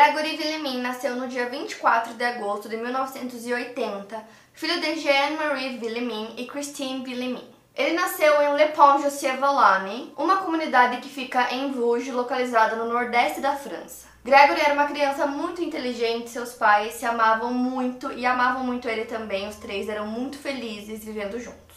Gregory Villemin nasceu no dia 24 de agosto de 1980, filho de Jeanne-Marie Villemin e Christine Villemin. Ele nasceu em Le Pont Jossier-Vallonne, uma comunidade que fica em Vosges, localizada no nordeste da França. Gregory era uma criança muito inteligente, seus pais se amavam muito e amavam muito ele também, os três eram muito felizes vivendo juntos.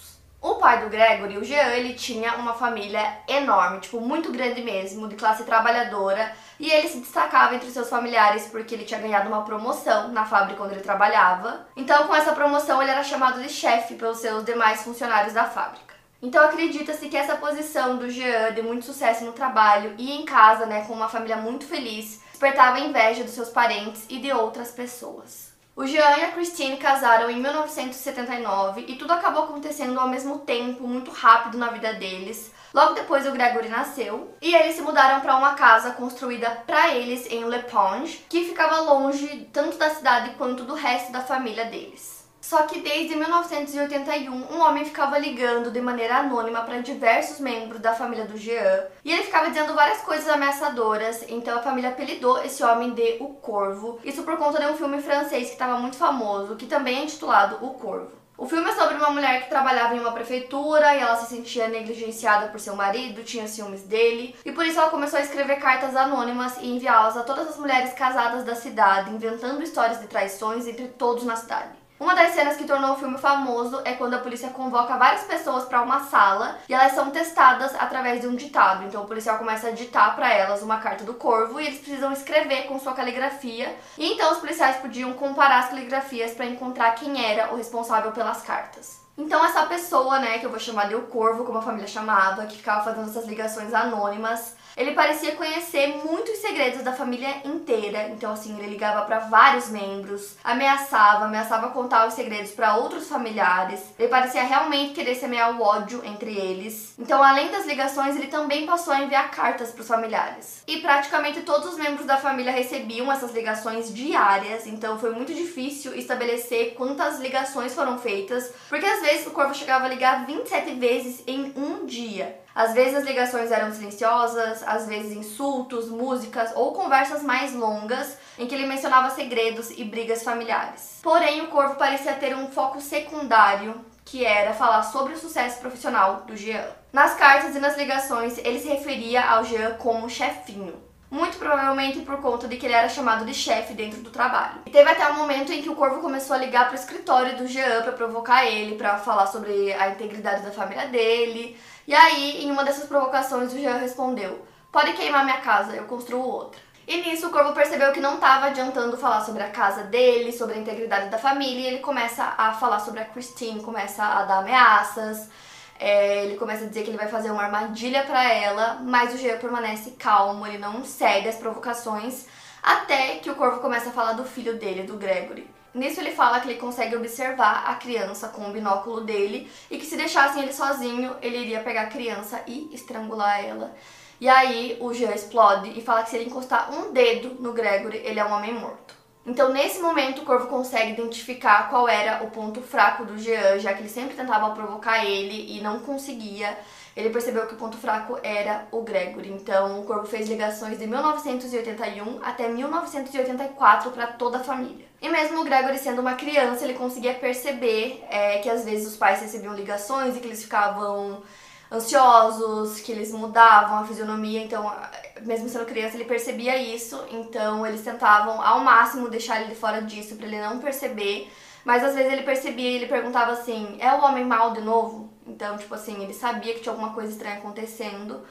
O pai do Gregory, o Jean, ele tinha uma família enorme, tipo, muito grande mesmo, de classe trabalhadora, e ele se destacava entre seus familiares porque ele tinha ganhado uma promoção na fábrica onde ele trabalhava. Então, com essa promoção, ele era chamado de chefe pelos seus demais funcionários da fábrica. Então acredita-se que essa posição do Jean de muito sucesso no trabalho e em casa, né, com uma família muito feliz, despertava inveja dos seus parentes e de outras pessoas. O Jean e a Christine casaram em 1979 e tudo acabou acontecendo ao mesmo tempo, muito rápido na vida deles. Logo depois o Gregory nasceu e eles se mudaram para uma casa construída para eles em Le Ponge, que ficava longe tanto da cidade quanto do resto da família deles. Só que desde 1981, um homem ficava ligando de maneira anônima para diversos membros da família do Jean e ele ficava dizendo várias coisas ameaçadoras. Então a família apelidou esse homem de O Corvo. Isso por conta de um filme francês que estava muito famoso, que também é intitulado O Corvo. O filme é sobre uma mulher que trabalhava em uma prefeitura e ela se sentia negligenciada por seu marido, tinha ciúmes dele, e por isso ela começou a escrever cartas anônimas e enviá-las a todas as mulheres casadas da cidade, inventando histórias de traições entre todos na cidade. Uma das cenas que tornou o filme famoso é quando a polícia convoca várias pessoas para uma sala e elas são testadas através de um ditado. Então o policial começa a ditar para elas uma carta do corvo e eles precisam escrever com sua caligrafia. E então os policiais podiam comparar as caligrafias para encontrar quem era o responsável pelas cartas. Então essa pessoa, né, que eu vou chamar de o Corvo, como a família chamava, que ficava fazendo essas ligações anônimas, ele parecia conhecer muitos segredos da família inteira. Então assim, ele ligava para vários membros, ameaçava, ameaçava contar os segredos para outros familiares. Ele parecia realmente querer semear o ódio entre eles. Então, além das ligações, ele também passou a enviar cartas para os familiares. E praticamente todos os membros da família recebiam essas ligações diárias, então foi muito difícil estabelecer quantas ligações foram feitas, porque às vezes o corvo chegava a ligar 27 vezes em um dia. Às vezes as ligações eram silenciosas, às vezes insultos, músicas ou conversas mais longas em que ele mencionava segredos e brigas familiares. Porém, o Corvo parecia ter um foco secundário, que era falar sobre o sucesso profissional do Jean. Nas cartas e nas ligações, ele se referia ao Jean como chefinho muito provavelmente por conta de que ele era chamado de chefe dentro do trabalho. E teve até um momento em que o Corvo começou a ligar para o escritório do Jean para provocar ele, para falar sobre a integridade da família dele. E aí, em uma dessas provocações, o Jean respondeu: Pode queimar minha casa, eu construo outra. E nisso o Corvo percebeu que não estava adiantando falar sobre a casa dele, sobre a integridade da família, e ele começa a falar sobre a Christine, começa a dar ameaças. É, ele começa a dizer que ele vai fazer uma armadilha para ela, mas o Jean permanece calmo, ele não cede às provocações, até que o Corvo começa a falar do filho dele, do Gregory. Nisso ele fala que ele consegue observar a criança com o binóculo dele e que se deixassem ele sozinho, ele iria pegar a criança e estrangular ela. E aí o Jean explode e fala que se ele encostar um dedo no Gregory, ele é um homem morto. Então, nesse momento, o Corvo consegue identificar qual era o ponto fraco do Jean, já que ele sempre tentava provocar ele e não conseguia. Ele percebeu que o ponto fraco era o Gregory. Então, o Corvo fez ligações de 1981 até 1984 para toda a família. E mesmo o Gregory sendo uma criança, ele conseguia perceber é, que às vezes os pais recebiam ligações e que eles ficavam ansiosos, que eles mudavam a fisionomia, então, mesmo sendo criança, ele percebia isso, então eles tentavam ao máximo deixar ele fora disso para ele não perceber. Mas às vezes ele percebia e ele perguntava assim: "É o homem mal de novo?" Então, tipo assim, ele sabia que tinha alguma coisa estranha acontecendo,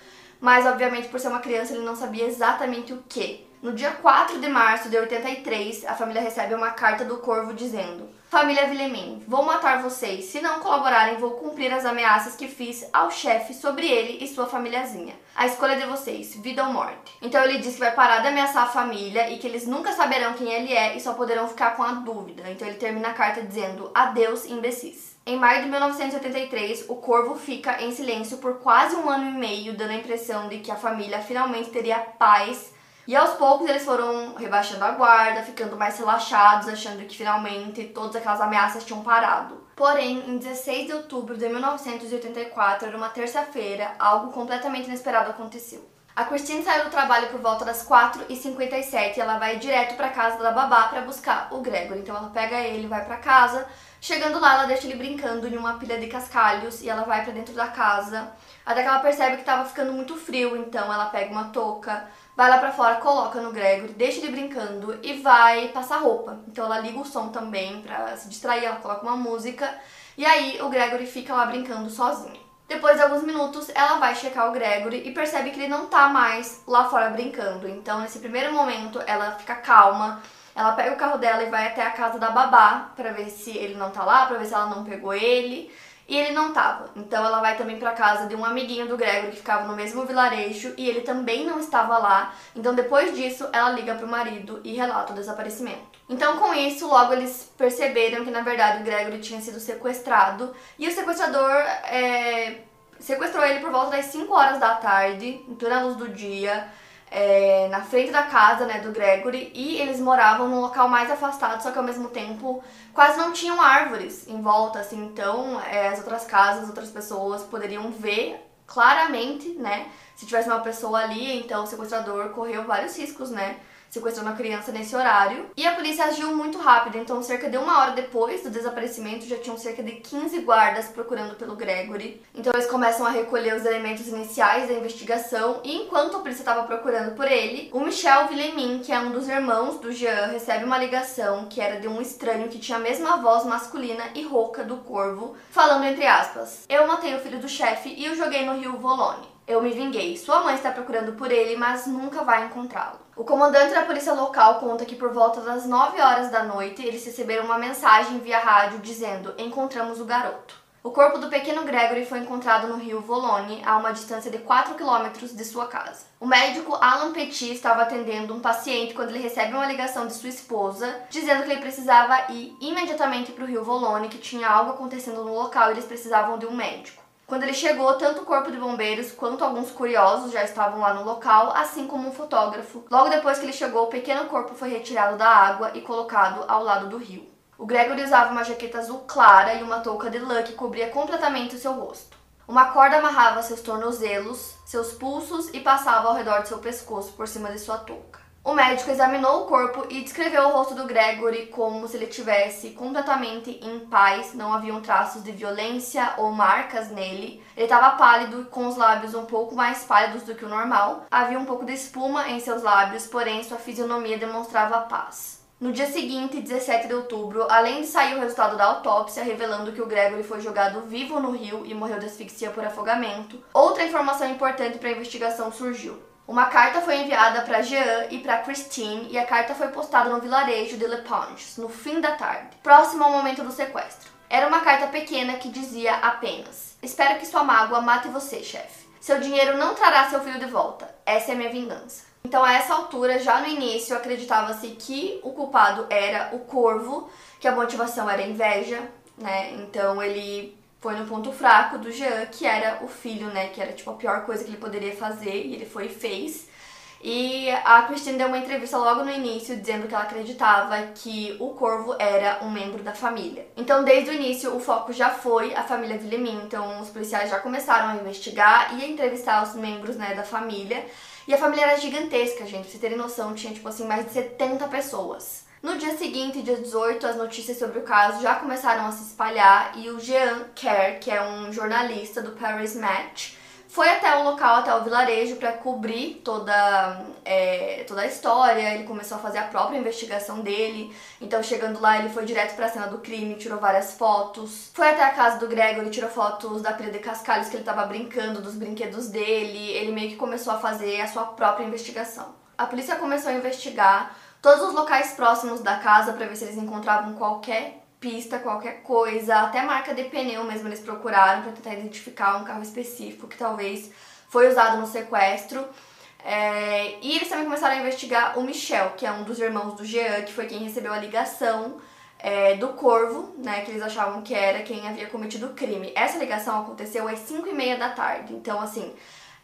mas obviamente por ser uma criança ele não sabia exatamente o que. No dia 4 de março de 83, a família recebe uma carta do Corvo dizendo: Família Villemin, vou matar vocês. Se não colaborarem, vou cumprir as ameaças que fiz ao chefe sobre ele e sua famíliazinha. A escolha de vocês, vida ou morte. Então ele diz que vai parar de ameaçar a família e que eles nunca saberão quem ele é e só poderão ficar com a dúvida. Então ele termina a carta dizendo: Adeus, imbecis. Em maio de 1983, o Corvo fica em silêncio por quase um ano e meio, dando a impressão de que a família finalmente teria paz e aos poucos eles foram rebaixando a guarda, ficando mais relaxados, achando que finalmente todas aquelas ameaças tinham parado. Porém, em 16 de outubro de 1984, era uma terça-feira, algo completamente inesperado aconteceu. A Christine saiu do trabalho por volta das 4h57 e ela vai direto para casa da babá para buscar o Gregory. Então ela pega ele, vai para casa. Chegando lá, ela deixa ele brincando em uma pilha de cascalhos e ela vai para dentro da casa. Até que ela percebe que estava ficando muito frio, então ela pega uma touca, vai lá pra fora, coloca no Gregory, deixa ele brincando e vai passar roupa. Então ela liga o som também pra se distrair, ela coloca uma música e aí o Gregory fica lá brincando sozinho. Depois de alguns minutos, ela vai checar o Gregory e percebe que ele não tá mais lá fora brincando. Então, nesse primeiro momento, ela fica calma, ela pega o carro dela e vai até a casa da babá para ver se ele não tá lá, para ver se ela não pegou ele e ele não tava. Então ela vai também para casa de um amiguinho do Gregory que ficava no mesmo vilarejo e ele também não estava lá. Então depois disso ela liga pro marido e relata o desaparecimento. Então com isso logo eles perceberam que na verdade o Gregory tinha sido sequestrado e o sequestrador é, sequestrou ele por volta das 5 horas da tarde, plena luz do dia é, na frente da casa né, do Gregory e eles moravam num local mais afastado, só que ao mesmo tempo quase não tinham árvores em volta, assim, então é, as outras casas, as outras pessoas poderiam ver claramente, né, se tivesse uma pessoa ali, então o sequestrador correu vários riscos, né, sequestrou uma criança nesse horário. E a polícia agiu muito rápido, então cerca de uma hora depois do desaparecimento já tinham cerca de 15 guardas procurando pelo Gregory. Então eles começam a recolher os elementos iniciais da investigação e enquanto a polícia estava procurando por ele, o Michel Villemin, que é um dos irmãos do Jean, recebe uma ligação que era de um estranho que tinha a mesma voz masculina e rouca do corvo, falando entre aspas: "Eu matei o filho do chefe e o joguei no rio Volone. Eu me vinguei. Sua mãe está procurando por ele, mas nunca vai encontrá-lo. O comandante da polícia local conta que por volta das 9 horas da noite eles receberam uma mensagem via rádio dizendo: Encontramos o garoto. O corpo do pequeno Gregory foi encontrado no rio Volone, a uma distância de 4 quilômetros de sua casa. O médico Alan Petit estava atendendo um paciente quando ele recebe uma ligação de sua esposa, dizendo que ele precisava ir imediatamente para o rio Volone, que tinha algo acontecendo no local e eles precisavam de um médico. Quando ele chegou, tanto o corpo de bombeiros quanto alguns curiosos já estavam lá no local, assim como um fotógrafo. Logo depois que ele chegou, o pequeno corpo foi retirado da água e colocado ao lado do rio. O Gregory usava uma jaqueta azul clara e uma touca de lã que cobria completamente o seu rosto. Uma corda amarrava seus tornozelos, seus pulsos e passava ao redor de seu pescoço por cima de sua touca. O médico examinou o corpo e descreveu o rosto do Gregory como se ele tivesse completamente em paz, não haviam traços de violência ou marcas nele. Ele estava pálido, com os lábios um pouco mais pálidos do que o normal. Havia um pouco de espuma em seus lábios, porém sua fisionomia demonstrava paz. No dia seguinte, 17 de outubro, além de sair o resultado da autópsia revelando que o Gregory foi jogado vivo no rio e morreu de asfixia por afogamento, outra informação importante para a investigação surgiu. Uma carta foi enviada para Jean e para Christine e a carta foi postada no vilarejo de Le Ponges, no fim da tarde, próximo ao momento do sequestro. Era uma carta pequena que dizia apenas: Espero que sua mágoa mate você, chefe. Seu dinheiro não trará seu filho de volta. Essa é minha vingança. Então, a essa altura, já no início, acreditava-se que o culpado era o corvo, que a motivação era inveja, né? Então, ele foi no ponto fraco do Jean, que era o filho, né? Que era tipo a pior coisa que ele poderia fazer, e ele foi e fez. E a Christine deu uma entrevista logo no início dizendo que ela acreditava que o corvo era um membro da família. Então, desde o início, o foco já foi a família Villemin. Então, os policiais já começaram a investigar e a entrevistar os membros né, da família. E a família era gigantesca, gente. Pra vocês terem noção, tinha tipo assim mais de 70 pessoas. No dia seguinte, dia 18, as notícias sobre o caso já começaram a se espalhar e o Jean Kerr, que é um jornalista do Paris Match, foi até o local, até o vilarejo, para cobrir toda, é, toda a história. Ele começou a fazer a própria investigação dele. Então, chegando lá, ele foi direto para a cena do crime, tirou várias fotos. Foi até a casa do Gregory, tirou fotos da pilha de cascalhos que ele estava brincando, dos brinquedos dele. Ele meio que começou a fazer a sua própria investigação. A polícia começou a investigar todos os locais próximos da casa para ver se eles encontravam qualquer pista, qualquer coisa, até marca de pneu mesmo eles procuraram para tentar identificar um carro específico que talvez foi usado no sequestro. É, e eles também começaram a investigar o Michel, que é um dos irmãos do Jean, que foi quem recebeu a ligação é, do Corvo, né, que eles achavam que era quem havia cometido o crime. Essa ligação aconteceu às 5 e meia da tarde, então assim,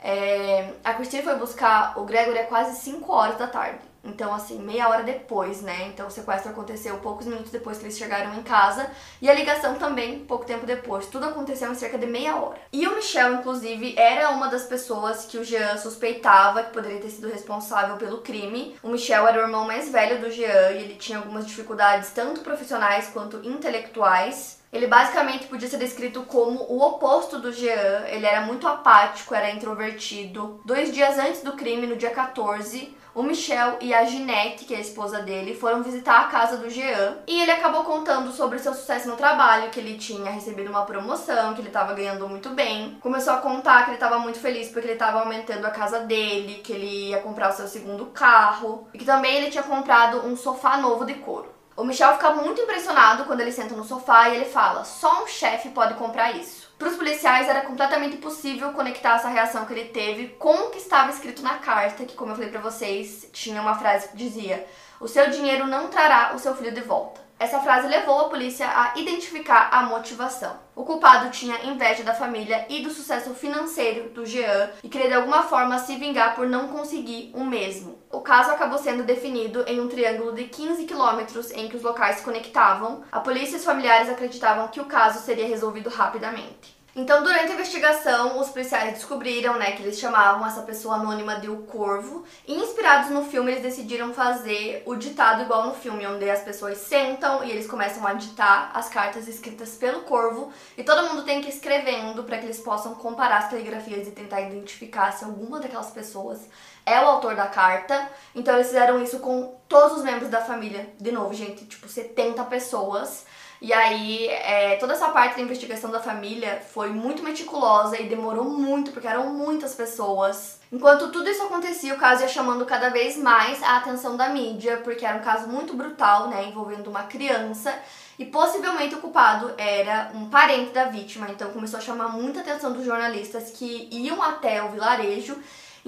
é, a Christine foi buscar o Gregory às quase 5 horas da tarde. Então, assim, meia hora depois, né? Então, o sequestro aconteceu poucos minutos depois que eles chegaram em casa. E a ligação também, pouco tempo depois. Tudo aconteceu em cerca de meia hora. E o Michel, inclusive, era uma das pessoas que o Jean suspeitava que poderia ter sido responsável pelo crime. O Michel era o irmão mais velho do Jean e ele tinha algumas dificuldades, tanto profissionais quanto intelectuais. Ele basicamente podia ser descrito como o oposto do Jean. Ele era muito apático, era introvertido. Dois dias antes do crime, no dia 14, o Michel e a Ginette, que é a esposa dele, foram visitar a casa do Jean e ele acabou contando sobre seu sucesso no trabalho, que ele tinha recebido uma promoção, que ele estava ganhando muito bem. Começou a contar que ele estava muito feliz porque ele estava aumentando a casa dele, que ele ia comprar o seu segundo carro e que também ele tinha comprado um sofá novo de couro. O Michel fica muito impressionado quando ele senta no sofá e ele fala: só um chefe pode comprar isso. Para os policiais era completamente impossível conectar essa reação que ele teve com o que estava escrito na carta, que como eu falei para vocês, tinha uma frase que dizia: "O seu dinheiro não trará o seu filho de volta". Essa frase levou a polícia a identificar a motivação. O culpado tinha inveja da família e do sucesso financeiro do Jean e queria de alguma forma se vingar por não conseguir o mesmo. O caso acabou sendo definido em um triângulo de 15 quilômetros em que os locais se conectavam. A polícia e os familiares acreditavam que o caso seria resolvido rapidamente. Então, durante a investigação, os policiais descobriram, né, que eles chamavam essa pessoa anônima de o Corvo. E inspirados no filme, eles decidiram fazer o ditado igual no filme, onde as pessoas sentam e eles começam a ditar as cartas escritas pelo Corvo e todo mundo tem que ir escrevendo para que eles possam comparar as caligrafias e tentar identificar se alguma daquelas pessoas é o autor da carta. Então, eles fizeram isso com todos os membros da família. De novo, gente, tipo 70 pessoas. E aí, é, toda essa parte da investigação da família foi muito meticulosa e demorou muito, porque eram muitas pessoas. Enquanto tudo isso acontecia, o caso ia chamando cada vez mais a atenção da mídia, porque era um caso muito brutal, né, envolvendo uma criança. E possivelmente o culpado era um parente da vítima, então começou a chamar muita atenção dos jornalistas que iam até o vilarejo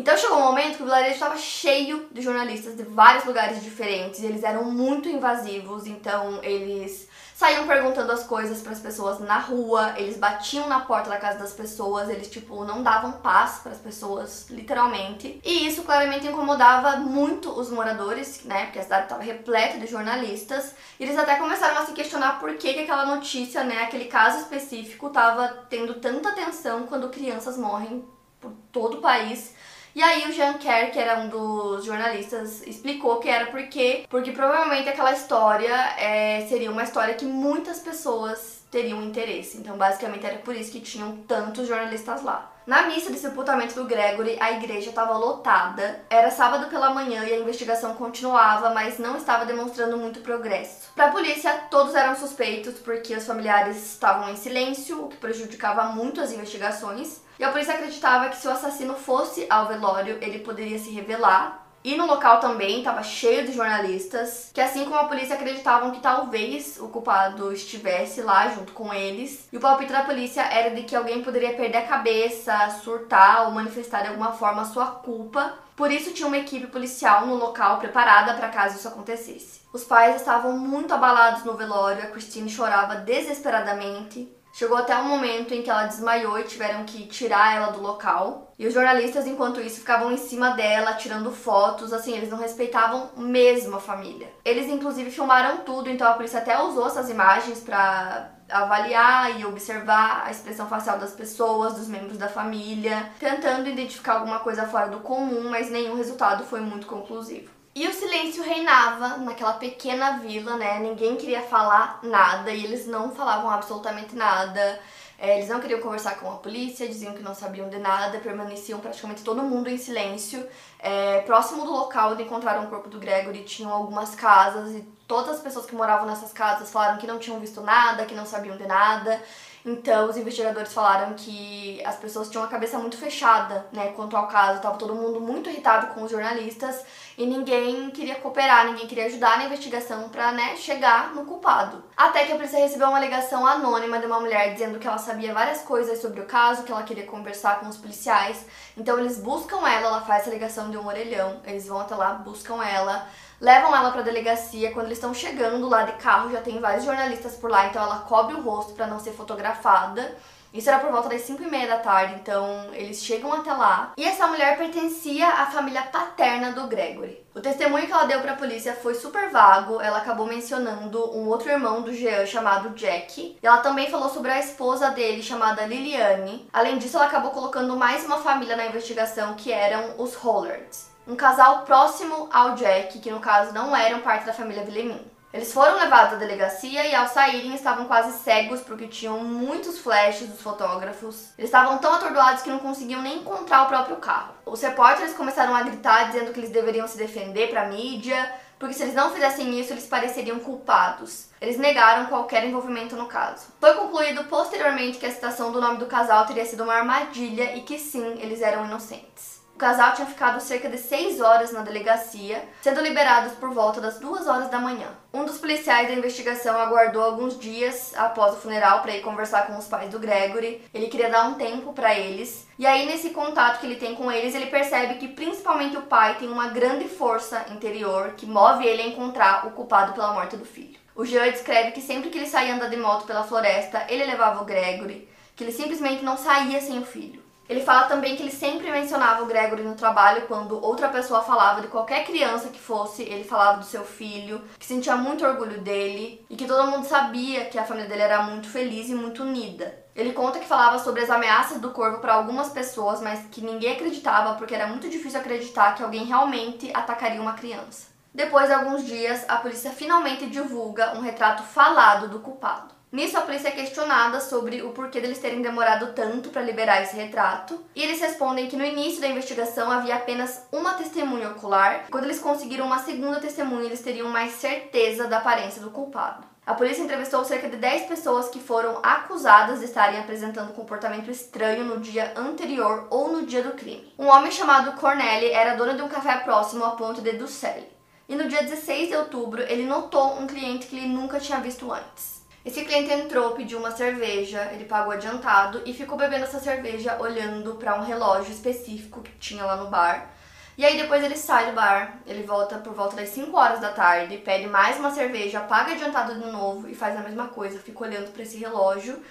então chegou um momento que o vilarejo estava cheio de jornalistas de vários lugares diferentes, e eles eram muito invasivos, então eles saíam perguntando as coisas para as pessoas na rua, eles batiam na porta da casa das pessoas, eles tipo não davam paz para as pessoas, literalmente. E isso claramente incomodava muito os moradores, né? Porque a cidade estava repleta de jornalistas. E eles até começaram a se questionar por que, que aquela notícia, né, aquele caso específico estava tendo tanta atenção quando crianças morrem por todo o país e aí o Jean Kerr, que era um dos jornalistas, explicou que era porque, porque provavelmente aquela história é, seria uma história que muitas pessoas teriam interesse. Então, basicamente, era por isso que tinham tantos jornalistas lá. Na missa de sepultamento do Gregory, a igreja estava lotada. Era sábado pela manhã e a investigação continuava, mas não estava demonstrando muito progresso. Para a polícia, todos eram suspeitos porque os familiares estavam em silêncio, o que prejudicava muito as investigações. E a polícia acreditava que se o assassino fosse ao velório, ele poderia se revelar. E no local também estava cheio de jornalistas, que assim como a polícia acreditavam que talvez o culpado estivesse lá junto com eles. E o palpite da polícia era de que alguém poderia perder a cabeça, surtar ou manifestar de alguma forma sua culpa. Por isso tinha uma equipe policial no local preparada para caso isso acontecesse. Os pais estavam muito abalados no velório, a Christine chorava desesperadamente. Chegou até um momento em que ela desmaiou e tiveram que tirar ela do local. E os jornalistas, enquanto isso, ficavam em cima dela, tirando fotos, assim, eles não respeitavam mesmo a família. Eles, inclusive, filmaram tudo, então a polícia até usou essas imagens para avaliar e observar a expressão facial das pessoas, dos membros da família, tentando identificar alguma coisa fora do comum, mas nenhum resultado foi muito conclusivo. E o silêncio reinava naquela pequena vila, né? Ninguém queria falar nada e eles não falavam absolutamente nada. É, eles não queriam conversar com a polícia, diziam que não sabiam de nada, permaneciam praticamente todo mundo em silêncio. É, próximo do local onde encontraram o corpo do Gregory tinham algumas casas e todas as pessoas que moravam nessas casas falaram que não tinham visto nada, que não sabiam de nada. Então, os investigadores falaram que as pessoas tinham a cabeça muito fechada, né, quanto ao caso. Tava todo mundo muito irritado com os jornalistas e ninguém queria cooperar, ninguém queria ajudar na investigação para, né, chegar no culpado. Até que a polícia recebeu uma ligação anônima de uma mulher dizendo que ela sabia várias coisas sobre o caso, que ela queria conversar com os policiais. Então, eles buscam ela, ela faz essa ligação de um orelhão. Eles vão até lá, buscam ela levam ela para delegacia. Quando eles estão chegando lá de carro, já tem vários jornalistas por lá, então ela cobre o rosto para não ser fotografada. Isso era por volta das 5 e meia da tarde, então eles chegam até lá. E essa mulher pertencia à família paterna do Gregory. O testemunho que ela deu para a polícia foi super vago. Ela acabou mencionando um outro irmão do Jean chamado Jack. E ela também falou sobre a esposa dele chamada Liliane. Além disso, ela acabou colocando mais uma família na investigação que eram os Hollards um casal próximo ao Jack, que no caso não eram parte da família Villemin. Eles foram levados à delegacia e ao saírem estavam quase cegos porque tinham muitos flashes dos fotógrafos. Eles estavam tão atordoados que não conseguiam nem encontrar o próprio carro. Os repórteres começaram a gritar dizendo que eles deveriam se defender para a mídia, porque se eles não fizessem isso, eles pareceriam culpados. Eles negaram qualquer envolvimento no caso. Foi concluído posteriormente que a citação do nome do casal teria sido uma armadilha e que sim, eles eram inocentes. O casal tinha ficado cerca de 6 horas na delegacia, sendo liberados por volta das 2 horas da manhã. Um dos policiais da investigação aguardou alguns dias após o funeral para ir conversar com os pais do Gregory. Ele queria dar um tempo para eles. E aí, nesse contato que ele tem com eles, ele percebe que principalmente o pai tem uma grande força interior que move ele a encontrar o culpado pela morte do filho. O Jean descreve que sempre que ele saía andando de moto pela floresta, ele levava o Gregory, que ele simplesmente não saía sem o filho. Ele fala também que ele sempre mencionava o Gregory no trabalho quando outra pessoa falava de qualquer criança que fosse, ele falava do seu filho, que sentia muito orgulho dele e que todo mundo sabia que a família dele era muito feliz e muito unida. Ele conta que falava sobre as ameaças do corvo para algumas pessoas, mas que ninguém acreditava porque era muito difícil acreditar que alguém realmente atacaria uma criança. Depois de alguns dias, a polícia finalmente divulga um retrato falado do culpado. Nisso, a polícia é questionada sobre o porquê deles terem demorado tanto para liberar esse retrato, e eles respondem que no início da investigação havia apenas uma testemunha ocular. Quando eles conseguiram uma segunda testemunha, eles teriam mais certeza da aparência do culpado. A polícia entrevistou cerca de 10 pessoas que foram acusadas de estarem apresentando comportamento estranho no dia anterior ou no dia do crime. Um homem chamado Corneli era dono de um café próximo à ponte de Ducelli. E no dia 16 de outubro, ele notou um cliente que ele nunca tinha visto antes. Esse cliente entrou, pediu uma cerveja, ele pagou adiantado e ficou bebendo essa cerveja olhando para um relógio específico que tinha lá no bar. E aí depois ele sai do bar, ele volta por volta das 5 horas da tarde, pede mais uma cerveja, paga adiantado de novo e faz a mesma coisa, fica olhando para esse relógio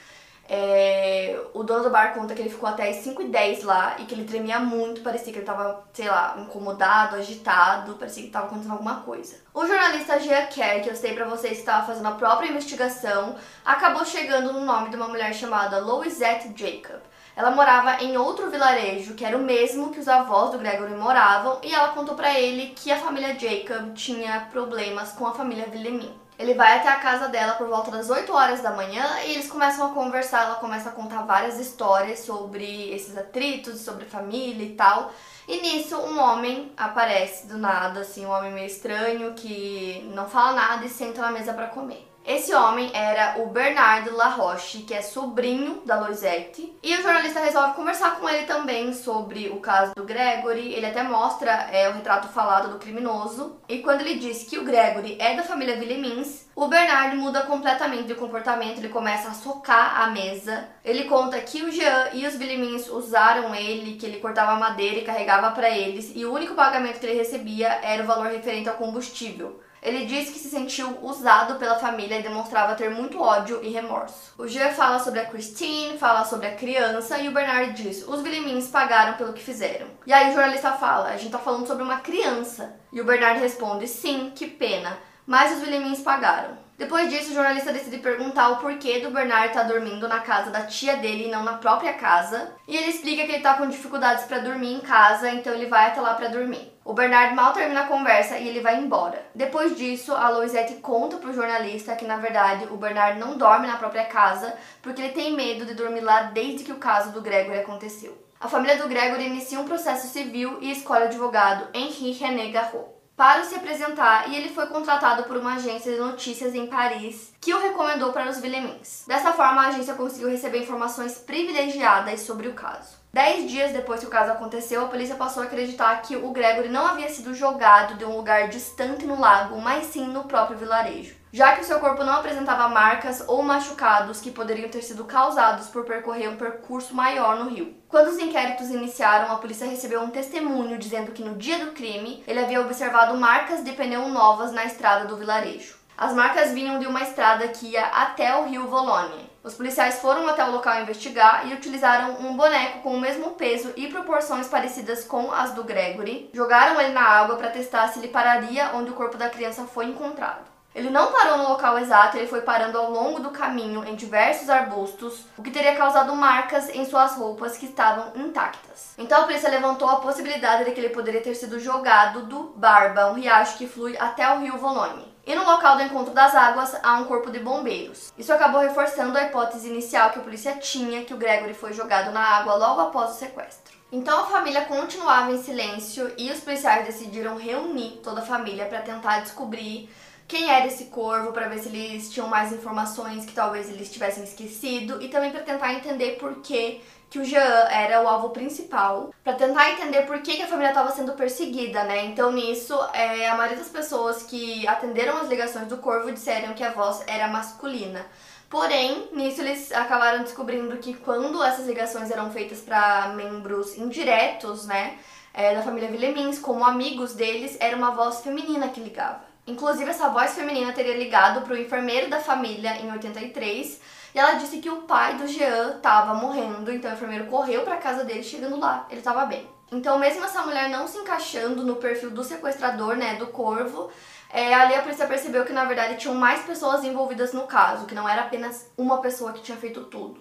é, o dono do bar conta que ele ficou até as 5 e 10 lá e que ele tremia muito, parecia que ele tava, sei lá, incomodado, agitado, parecia que tava acontecendo alguma coisa. O jornalista Gia Kerr, que eu sei pra vocês que estava fazendo a própria investigação, acabou chegando no nome de uma mulher chamada Louisette Jacob. Ela morava em outro vilarejo, que era o mesmo que os avós do Gregory moravam, e ela contou para ele que a família Jacob tinha problemas com a família Villemin. Ele vai até a casa dela por volta das 8 horas da manhã e eles começam a conversar. Ela começa a contar várias histórias sobre esses atritos, sobre família e tal. E nisso um homem aparece do nada, assim, um homem meio estranho que não fala nada e senta na mesa para comer. Esse homem era o Bernardo Laroche, que é sobrinho da Loisette. E o jornalista resolve conversar com ele também sobre o caso do Gregory. Ele até mostra é, o retrato falado do criminoso. E quando ele diz que o Gregory é da família Willemins, o Bernardo muda completamente de comportamento. Ele começa a socar a mesa. Ele conta que o Jean e os Willemins usaram ele, que ele cortava madeira e carregava para eles. E o único pagamento que ele recebia era o valor referente ao combustível. Ele diz que se sentiu usado pela família e demonstrava ter muito ódio e remorso. O Jean fala sobre a Christine, fala sobre a criança e o Bernard diz: os Willemins pagaram pelo que fizeram. E aí o jornalista fala: a gente tá falando sobre uma criança. E o Bernard responde: sim, que pena, mas os Willemins pagaram. Depois disso, o jornalista decide perguntar o porquê do Bernard estar tá dormindo na casa da tia dele e não na própria casa. E ele explica que ele está com dificuldades para dormir em casa, então ele vai até lá para dormir. O Bernard mal termina a conversa e ele vai embora. Depois disso, a Loisette conta pro jornalista que na verdade o Bernard não dorme na própria casa porque ele tem medo de dormir lá desde que o caso do Gregory aconteceu. A família do Gregory inicia um processo civil e escolhe o advogado Henri René Garrot. Para se apresentar e ele foi contratado por uma agência de notícias em Paris que o recomendou para os Villemins. Dessa forma, a agência conseguiu receber informações privilegiadas sobre o caso. Dez dias depois que o caso aconteceu, a polícia passou a acreditar que o Gregory não havia sido jogado de um lugar distante no lago, mas sim no próprio vilarejo, já que o seu corpo não apresentava marcas ou machucados que poderiam ter sido causados por percorrer um percurso maior no rio. Quando os inquéritos iniciaram, a polícia recebeu um testemunho dizendo que no dia do crime ele havia observado marcas de pneu novas na estrada do vilarejo. As marcas vinham de uma estrada que ia até o rio Volônia. Os policiais foram até o local investigar e utilizaram um boneco com o mesmo peso e proporções parecidas com as do Gregory. Jogaram ele na água para testar se ele pararia onde o corpo da criança foi encontrado. Ele não parou no local exato, ele foi parando ao longo do caminho em diversos arbustos, o que teria causado marcas em suas roupas que estavam intactas. Então a polícia levantou a possibilidade de que ele poderia ter sido jogado do Barba, um riacho que flui até o rio Volone. E no local do encontro das águas há um corpo de bombeiros. Isso acabou reforçando a hipótese inicial que a polícia tinha que o Gregory foi jogado na água logo após o sequestro. Então a família continuava em silêncio e os policiais decidiram reunir toda a família para tentar descobrir quem era esse corvo, para ver se eles tinham mais informações que talvez eles tivessem esquecido e também para tentar entender por que que o Jean era o alvo principal, para tentar entender por que, que a família estava sendo perseguida, né? Então nisso, é, a maioria das pessoas que atenderam as ligações do corvo disseram que a voz era masculina. Porém, nisso eles acabaram descobrindo que quando essas ligações eram feitas para membros indiretos, né, é, da família Villemins, como amigos deles, era uma voz feminina que ligava. Inclusive, essa voz feminina teria ligado para o enfermeiro da família em 83 e ela disse que o pai do Jean estava morrendo, então o enfermeiro correu para casa dele, chegando lá, ele estava bem. Então, mesmo essa mulher não se encaixando no perfil do sequestrador, né, do corvo, é, ali a polícia percebeu que na verdade tinham mais pessoas envolvidas no caso, que não era apenas uma pessoa que tinha feito tudo.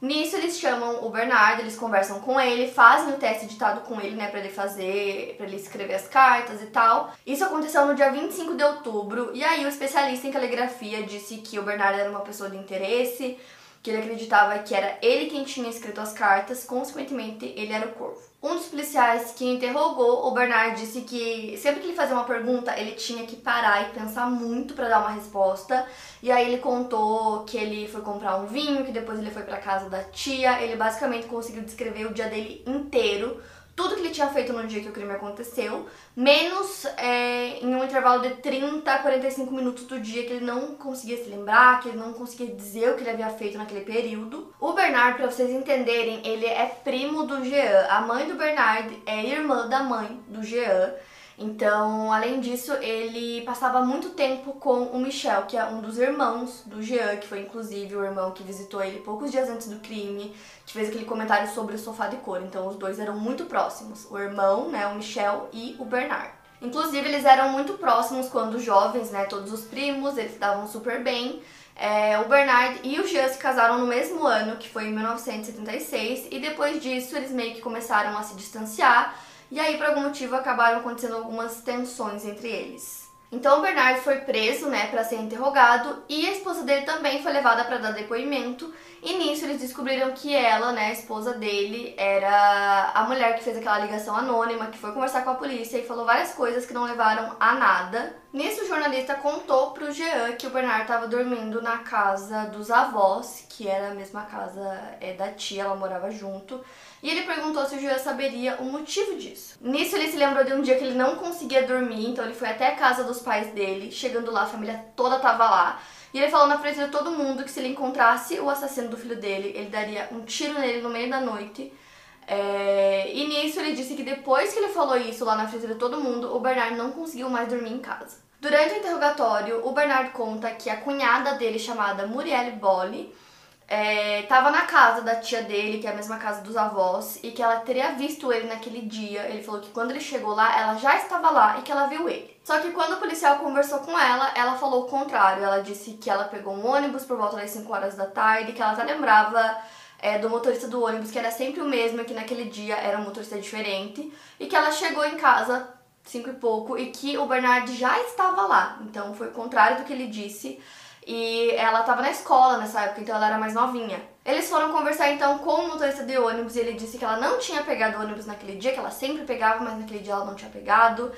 Nisso eles chamam o Bernardo, eles conversam com ele, fazem o teste ditado com ele, né, para ele fazer, para ele escrever as cartas e tal. Isso aconteceu no dia 25 de outubro, e aí o especialista em caligrafia disse que o Bernardo era uma pessoa de interesse, que ele acreditava que era ele quem tinha escrito as cartas, consequentemente ele era o corvo. Um dos policiais que interrogou o Bernard disse que sempre que ele fazia uma pergunta, ele tinha que parar e pensar muito para dar uma resposta. E aí ele contou que ele foi comprar um vinho, que depois ele foi para casa da tia. Ele basicamente conseguiu descrever o dia dele inteiro tudo que ele tinha feito no dia que o crime aconteceu, menos é, em um intervalo de 30 a 45 minutos do dia que ele não conseguia se lembrar, que ele não conseguia dizer o que ele havia feito naquele período. O Bernard, para vocês entenderem, ele é primo do Jean. A mãe do Bernard é irmã da mãe do Jean. Então, além disso, ele passava muito tempo com o Michel, que é um dos irmãos do Jean, que foi inclusive o irmão que visitou ele poucos dias antes do crime, que fez aquele comentário sobre o sofá de cor. Então, os dois eram muito próximos, o irmão, né, o Michel e o Bernard. Inclusive, eles eram muito próximos quando jovens, né, todos os primos, eles davam super bem. É, o Bernard e o Jean se casaram no mesmo ano, que foi em 1976, e depois disso eles meio que começaram a se distanciar e aí, por algum motivo, acabaram acontecendo algumas tensões entre eles. Então, o Bernard foi preso, né, para ser interrogado e a esposa dele também foi levada para dar depoimento. E nisso eles descobriram que ela, né, a esposa dele, era a mulher que fez aquela ligação anônima, que foi conversar com a polícia e falou várias coisas que não levaram a nada. Nisso, o jornalista contou pro Jean que o Bernard estava dormindo na casa dos avós, que era a mesma casa é, da tia, ela morava junto. E ele perguntou se o Jean saberia o motivo disso. Nisso, ele se lembrou de um dia que ele não conseguia dormir, então ele foi até a casa dos pais dele. Chegando lá, a família toda tava lá. E ele falou na frente de todo mundo que se ele encontrasse o assassino do filho dele, ele daria um tiro nele no meio da noite. É... E nisso ele disse que depois que ele falou isso lá na frente de todo mundo, o Bernard não conseguiu mais dormir em casa. Durante o interrogatório, o Bernard conta que a cunhada dele, chamada Murielle Bolli, é, tava na casa da tia dele, que é a mesma casa dos avós, e que ela teria visto ele naquele dia. Ele falou que quando ele chegou lá, ela já estava lá e que ela viu ele. Só que quando o policial conversou com ela, ela falou o contrário. Ela disse que ela pegou um ônibus por volta das 5 horas da tarde, que ela até lembrava é, do motorista do ônibus, que era sempre o mesmo, e que naquele dia era um motorista diferente, e que ela chegou em casa cinco e pouco e que o Bernard já estava lá. Então foi o contrário do que ele disse. E ela estava na escola nessa época, então ela era mais novinha. Eles foram conversar então com o motorista de ônibus e ele disse que ela não tinha pegado ônibus naquele dia, que ela sempre pegava, mas naquele dia ela não tinha pegado.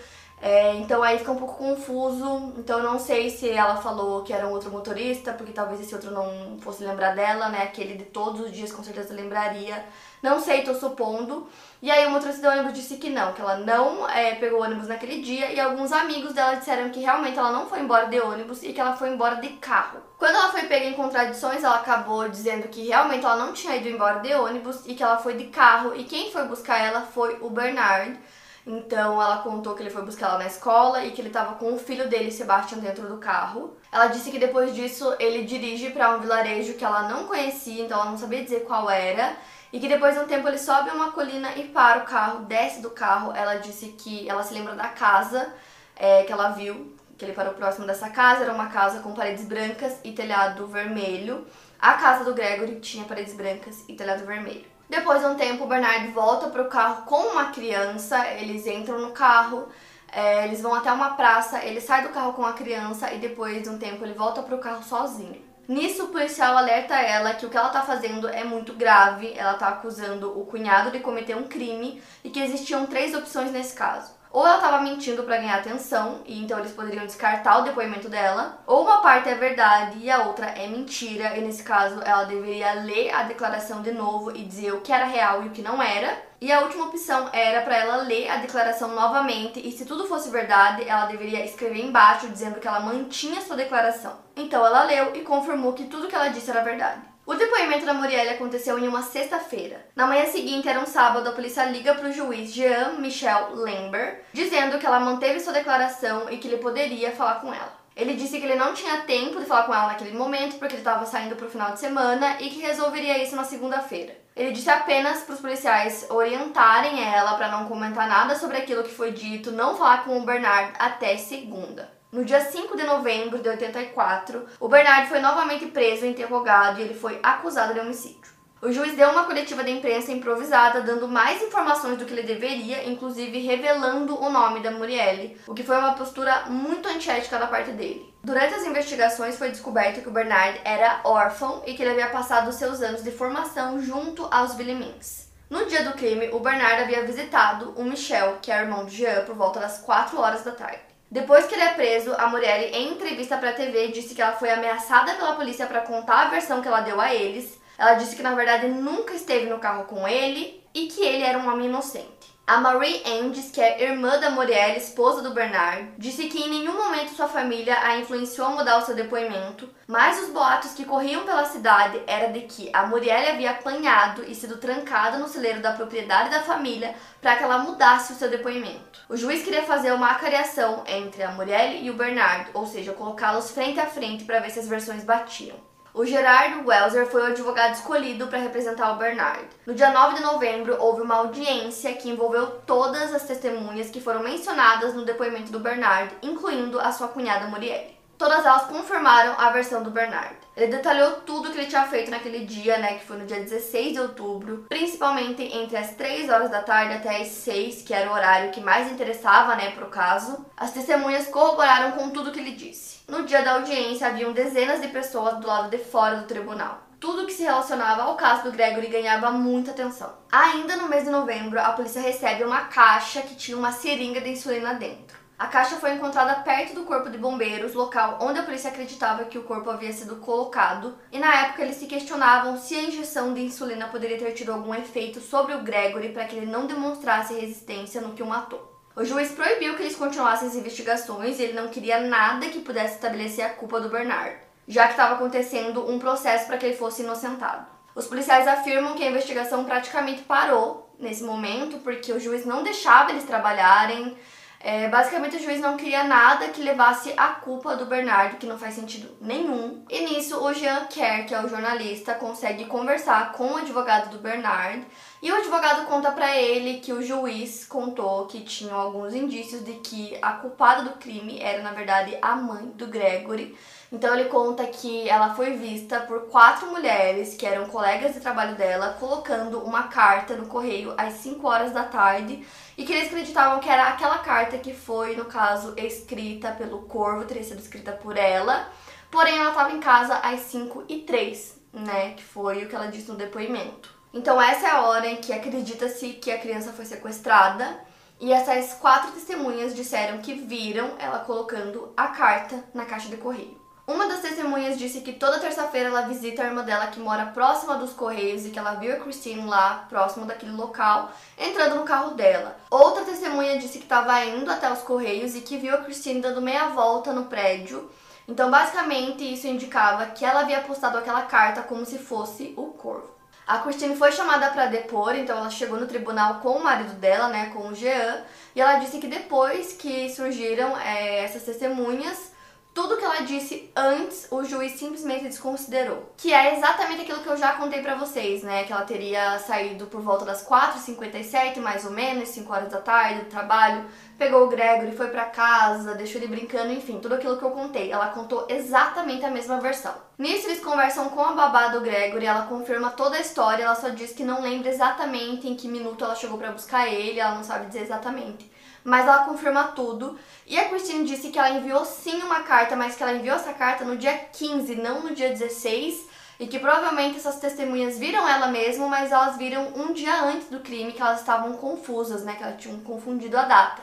É, então aí fica um pouco confuso. Então eu não sei se ela falou que era um outro motorista, porque talvez esse outro não fosse lembrar dela, né? Aquele de todos os dias com certeza lembraria. Não sei, tô supondo. E aí o motorista do ônibus disse que não, que ela não é, pegou ônibus naquele dia. E alguns amigos dela disseram que realmente ela não foi embora de ônibus e que ela foi embora de carro. Quando ela foi pega em contradições, ela acabou dizendo que realmente ela não tinha ido embora de ônibus e que ela foi de carro. E quem foi buscar ela foi o Bernard. Então ela contou que ele foi buscar ela na escola e que ele estava com o filho dele, Sebastian, dentro do carro. Ela disse que depois disso ele dirige para um vilarejo que ela não conhecia, então ela não sabia dizer qual era. E que depois de um tempo ele sobe uma colina e para o carro, desce do carro. Ela disse que ela se lembra da casa é, que ela viu, que ele parou próximo dessa casa. Era uma casa com paredes brancas e telhado vermelho. A casa do Gregory tinha paredes brancas e telhado vermelho. Depois de um tempo, o Bernard volta para o carro com uma criança. Eles entram no carro, é, eles vão até uma praça. Ele sai do carro com a criança e depois de um tempo ele volta para o carro sozinho. Nisso, o policial alerta ela que o que ela tá fazendo é muito grave. Ela tá acusando o cunhado de cometer um crime e que existiam três opções nesse caso. Ou ela estava mentindo para ganhar atenção, e então eles poderiam descartar o depoimento dela, ou uma parte é verdade e a outra é mentira, e nesse caso ela deveria ler a declaração de novo e dizer o que era real e o que não era. E a última opção era para ela ler a declaração novamente, e se tudo fosse verdade, ela deveria escrever embaixo dizendo que ela mantinha sua declaração. Então ela leu e confirmou que tudo que ela disse era verdade. O depoimento da Murielle aconteceu em uma sexta-feira. Na manhã seguinte, era um sábado, a polícia liga para o juiz Jean-Michel Lambert, dizendo que ela manteve sua declaração e que ele poderia falar com ela. Ele disse que ele não tinha tempo de falar com ela naquele momento porque ele estava saindo para o final de semana e que resolveria isso na segunda-feira. Ele disse apenas para os policiais orientarem ela para não comentar nada sobre aquilo que foi dito, não falar com o Bernard até segunda. No dia 5 de novembro de 84, o Bernard foi novamente preso e interrogado e ele foi acusado de homicídio. O juiz deu uma coletiva de imprensa improvisada, dando mais informações do que ele deveria, inclusive revelando o nome da Murielle, o que foi uma postura muito antiética da parte dele. Durante as investigações foi descoberto que o Bernard era órfão e que ele havia passado seus anos de formação junto aos Willemins. No dia do crime, o Bernard havia visitado o Michel, que é irmão de Jean, por volta das 4 horas da tarde. Depois que ele é preso, a Murielle, em entrevista para a TV, disse que ela foi ameaçada pela polícia para contar a versão que ela deu a eles. Ela disse que na verdade nunca esteve no carro com ele e que ele era um homem inocente. A Marie Andes, que é irmã da Muriel, esposa do Bernard, disse que em nenhum momento sua família a influenciou a mudar o seu depoimento, mas os boatos que corriam pela cidade era de que a Muriel havia apanhado e sido trancada no celeiro da propriedade da família para que ela mudasse o seu depoimento. O juiz queria fazer uma acariação entre a Muriel e o Bernard, ou seja, colocá-los frente a frente para ver se as versões batiam. O Gerardo Welser foi o advogado escolhido para representar o Bernard. No dia 9 de novembro, houve uma audiência que envolveu todas as testemunhas que foram mencionadas no depoimento do Bernard, incluindo a sua cunhada Murielle. Todas elas confirmaram a versão do Bernard. Ele detalhou tudo que ele tinha feito naquele dia, né, que foi no dia 16 de outubro, principalmente entre as 3 horas da tarde até as 6, que era o horário que mais interessava, né, pro caso. As testemunhas corroboraram com tudo que ele disse. No dia da audiência, haviam dezenas de pessoas do lado de fora do tribunal. Tudo que se relacionava ao caso do Gregory ganhava muita atenção. Ainda no mês de novembro, a polícia recebe uma caixa que tinha uma seringa de insulina dentro. A caixa foi encontrada perto do corpo de bombeiros, local onde a polícia acreditava que o corpo havia sido colocado, e na época eles se questionavam se a injeção de insulina poderia ter tido algum efeito sobre o Gregory para que ele não demonstrasse resistência no que o matou. O juiz proibiu que eles continuassem as investigações e ele não queria nada que pudesse estabelecer a culpa do Bernard, já que estava acontecendo um processo para que ele fosse inocentado. Os policiais afirmam que a investigação praticamente parou nesse momento porque o juiz não deixava eles trabalharem, é, basicamente, o juiz não queria nada que levasse a culpa do Bernardo, que não faz sentido nenhum. E nisso, o Jean Kerr, que é o jornalista, consegue conversar com o advogado do Bernard. E o advogado conta para ele que o juiz contou que tinham alguns indícios de que a culpada do crime era, na verdade, a mãe do Gregory. Então ele conta que ela foi vista por quatro mulheres que eram colegas de trabalho dela, colocando uma carta no correio às 5 horas da tarde e que eles acreditavam que era aquela carta que foi, no caso, escrita pelo Corvo, teria sido escrita por ela. Porém, ela estava em casa às 5 e 3, né? Que foi o que ela disse no depoimento. Então, essa é a hora em que acredita-se que a criança foi sequestrada E essas quatro testemunhas disseram que viram ela colocando a carta na caixa de correio. Uma das testemunhas disse que toda terça-feira ela visita a irmã dela que mora próxima dos Correios e que ela viu a Christine lá, próximo daquele local, entrando no carro dela. Outra testemunha disse que estava indo até os Correios e que viu a Christine dando meia volta no prédio. Então, basicamente, isso indicava que ela havia postado aquela carta como se fosse o corvo. A Christine foi chamada para depor, então ela chegou no tribunal com o marido dela, né, com o Jean, e ela disse que depois que surgiram é, essas testemunhas, tudo que ela disse antes, o juiz simplesmente desconsiderou. Que é exatamente aquilo que eu já contei pra vocês, né? Que ela teria saído por volta das 4h57, mais ou menos, 5 horas da tarde do trabalho, pegou o Gregory, foi pra casa, deixou ele brincando, enfim, tudo aquilo que eu contei. Ela contou exatamente a mesma versão. Nisso, eles conversam com a babá do Gregory, ela confirma toda a história, ela só diz que não lembra exatamente em que minuto ela chegou para buscar ele, ela não sabe dizer exatamente mas ela confirma tudo. E a Christine disse que ela enviou sim uma carta, mas que ela enviou essa carta no dia 15, não no dia 16, e que provavelmente essas testemunhas viram ela mesmo, mas elas viram um dia antes do crime que elas estavam confusas, né, que elas tinham confundido a data.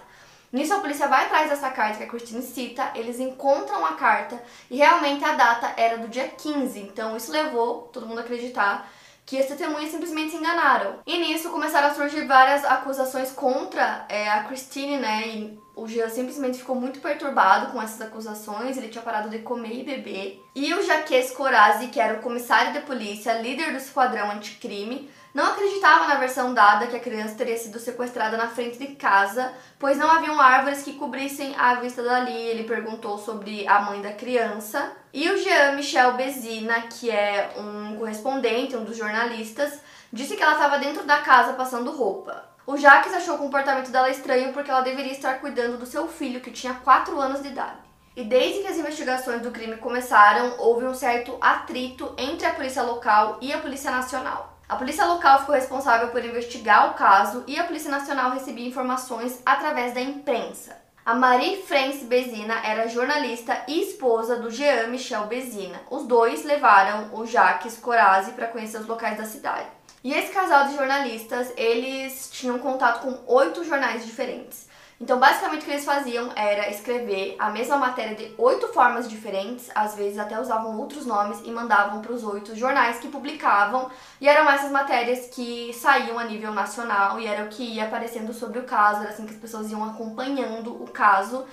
Nisso a polícia vai atrás dessa carta que a Christine cita, eles encontram a carta e realmente a data era do dia 15, então isso levou todo mundo a acreditar que as testemunhas simplesmente se enganaram. E nisso começaram a surgir várias acusações contra é, a Christine, né? E o Jean simplesmente ficou muito perturbado com essas acusações, ele tinha parado de comer e beber. E o Jaques Corazzi, que era o comissário de polícia, líder do esquadrão anticrime, não acreditava na versão dada que a criança teria sido sequestrada na frente de casa, pois não haviam árvores que cobrissem a vista dali. Ele perguntou sobre a mãe da criança. E o Jean Michel Bezina, que é um correspondente, um dos jornalistas, disse que ela estava dentro da casa passando roupa. O Jacques achou o comportamento dela estranho porque ela deveria estar cuidando do seu filho, que tinha 4 anos de idade. E desde que as investigações do crime começaram, houve um certo atrito entre a polícia local e a polícia nacional. A polícia local ficou responsável por investigar o caso e a Polícia Nacional recebia informações através da imprensa. A Marie France Bezina era jornalista e esposa do Jean Michel Bezina. Os dois levaram o Jacques Corazzi para conhecer os locais da cidade. E esse casal de jornalistas, eles tinham contato com oito jornais diferentes. Então, basicamente, o que eles faziam era escrever a mesma matéria de oito formas diferentes, às vezes até usavam outros nomes e mandavam para os oito jornais que publicavam. E eram essas matérias que saíam a nível nacional e era o que ia aparecendo sobre o caso, era assim que as pessoas iam acompanhando o caso.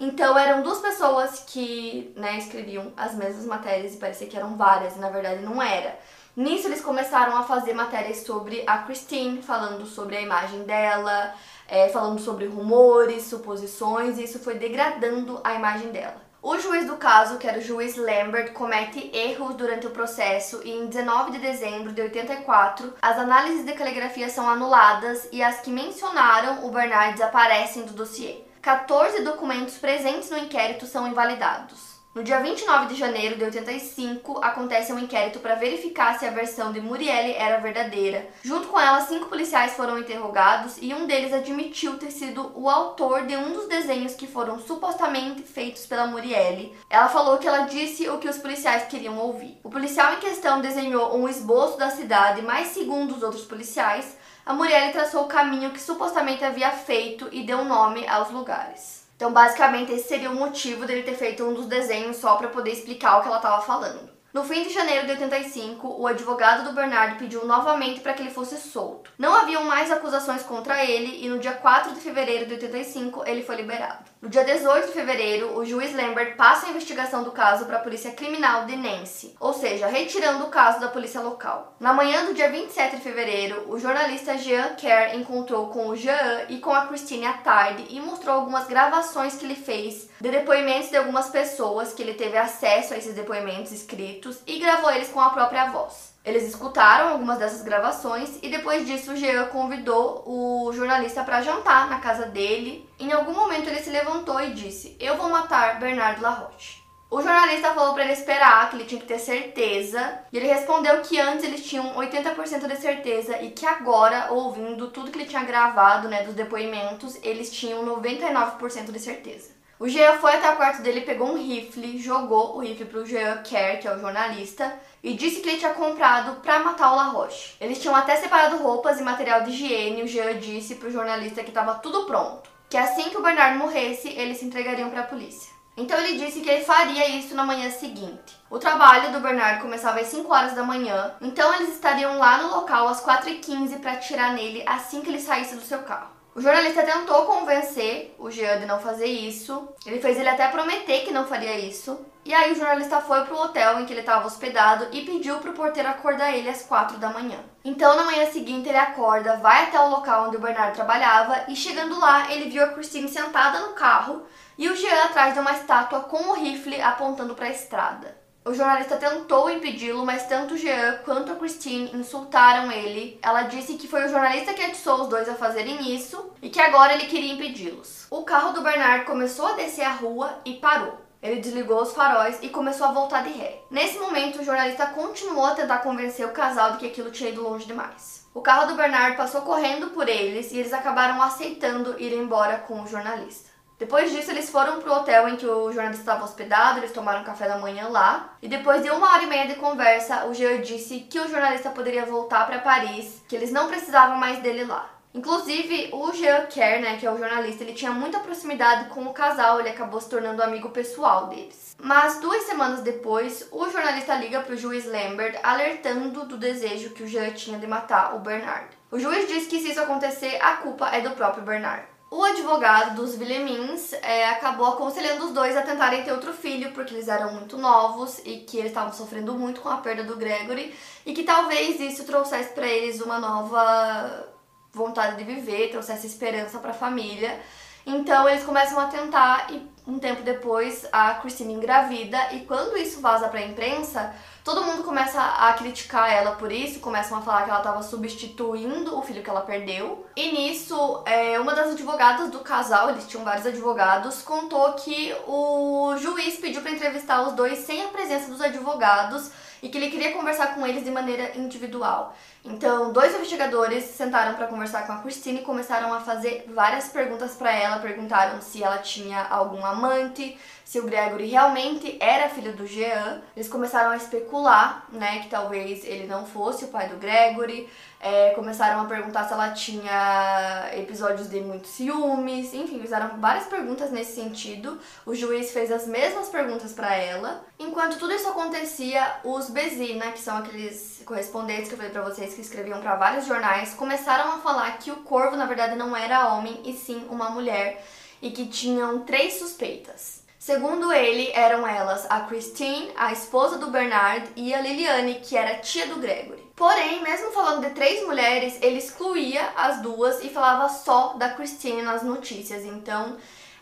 Então eram duas pessoas que né, escreviam as mesmas matérias e parecia que eram várias, e na verdade não era. Nisso eles começaram a fazer matérias sobre a Christine, falando sobre a imagem dela, é, falando sobre rumores, suposições, e isso foi degradando a imagem dela. O juiz do caso, que era o juiz Lambert, comete erros durante o processo e em 19 de dezembro de 84, as análises de caligrafia são anuladas e as que mencionaram o Bernard desaparecem do dossiê. 14 documentos presentes no inquérito são invalidados. No dia 29 de janeiro de 85, acontece um inquérito para verificar se a versão de Murielle era verdadeira. Junto com ela, cinco policiais foram interrogados e um deles admitiu ter sido o autor de um dos desenhos que foram supostamente feitos pela Murielle. Ela falou que ela disse o que os policiais queriam ouvir. O policial em questão desenhou um esboço da cidade, mas segundo os outros policiais, a Murielle traçou o caminho que supostamente havia feito e deu nome aos lugares. Então, basicamente, esse seria o motivo dele ter feito um dos desenhos só para poder explicar o que ela estava falando. No fim de janeiro de 85, o advogado do Bernardo pediu novamente para que ele fosse solto. Não haviam mais acusações contra ele e no dia 4 de fevereiro de 85 ele foi liberado. No dia 18 de fevereiro, o juiz Lambert passa a investigação do caso para a polícia criminal de Nancy, ou seja, retirando o caso da polícia local. Na manhã do dia 27 de fevereiro, o jornalista Jean Kerr encontrou com o Jean e com a Christine à tarde e mostrou algumas gravações que ele fez de depoimentos de algumas pessoas que ele teve acesso a esses depoimentos escritos e gravou eles com a própria voz. Eles escutaram algumas dessas gravações e depois disso o Jean convidou o jornalista para jantar na casa dele. Em algum momento ele se levantou e disse: "Eu vou matar Bernardo Laroche". O jornalista falou para ele esperar, que ele tinha que ter certeza, e ele respondeu que antes eles tinham 80% de certeza e que agora, ouvindo tudo que ele tinha gravado, né, dos depoimentos, eles tinham 99% de certeza. O Jean foi até o quarto dele, pegou um rifle, jogou o rifle pro Jean Kerr, que é o jornalista, e disse que ele tinha comprado para matar o LaRoche. Eles tinham até separado roupas e material de higiene. O Jean disse pro jornalista que estava tudo pronto, que assim que o Bernard morresse, eles se entregariam para a polícia. Então ele disse que ele faria isso na manhã seguinte. O trabalho do Bernard começava às 5 horas da manhã, então eles estariam lá no local às 4h15 para atirar nele assim que ele saísse do seu carro. O jornalista tentou convencer o Jean de não fazer isso. Ele fez ele até prometer que não faria isso. E aí o jornalista foi pro hotel em que ele estava hospedado e pediu pro porteiro acordar ele às 4 da manhã. Então na manhã seguinte ele acorda, vai até o local onde o Bernardo trabalhava e chegando lá ele viu a Christine sentada no carro e o Jean atrás de uma estátua com o rifle apontando para a estrada. O jornalista tentou impedi-lo, mas tanto Jean quanto a Christine insultaram ele. Ela disse que foi o jornalista que atiçou os dois a fazerem isso e que agora ele queria impedi-los. O carro do Bernard começou a descer a rua e parou. Ele desligou os faróis e começou a voltar de ré. Nesse momento, o jornalista continuou a tentar convencer o casal de que aquilo tinha ido longe demais. O carro do Bernard passou correndo por eles e eles acabaram aceitando ir embora com o jornalista. Depois disso, eles foram pro hotel em que o jornalista estava hospedado, eles tomaram café da manhã lá. E depois de uma hora e meia de conversa, o Jean disse que o jornalista poderia voltar para Paris, que eles não precisavam mais dele lá. Inclusive, o Jean Kerr, né, que é o jornalista, ele tinha muita proximidade com o casal, ele acabou se tornando amigo pessoal deles. Mas duas semanas depois, o jornalista liga para o juiz Lambert, alertando do desejo que o Jean tinha de matar o Bernard. O juiz diz que se isso acontecer, a culpa é do próprio Bernard. O advogado dos Villemins é, acabou aconselhando os dois a tentarem ter outro filho, porque eles eram muito novos e que eles estavam sofrendo muito com a perda do Gregory e que talvez isso trouxesse para eles uma nova vontade de viver, trouxesse esperança para a família. Então eles começam a tentar e um tempo depois a Christine engravida e quando isso vaza para a imprensa, Todo mundo começa a criticar ela por isso, começam a falar que ela estava substituindo o filho que ela perdeu. E nisso, é, uma das advogadas do casal, eles tinham vários advogados, contou que o juiz pediu para entrevistar os dois sem a presença dos advogados e que ele queria conversar com eles de maneira individual. Então, dois investigadores sentaram para conversar com a Christine e começaram a fazer várias perguntas para ela. Perguntaram se ela tinha algum amante, se o Gregory realmente era filho do Jean. Eles começaram a especular, né, que talvez ele não fosse o pai do Gregory. É, começaram a perguntar se ela tinha episódios de muitos ciúmes, enfim, fizeram várias perguntas nesse sentido. O juiz fez as mesmas perguntas para ela. Enquanto tudo isso acontecia, os Bezina, que são aqueles correspondentes que eu falei para vocês que escreviam para vários jornais, começaram a falar que o corvo na verdade não era homem e sim uma mulher e que tinham três suspeitas. Segundo ele, eram elas a Christine, a esposa do Bernard, e a Liliane, que era tia do Gregory. Porém, mesmo falando de três mulheres, ele excluía as duas e falava só da Christine nas notícias. Então,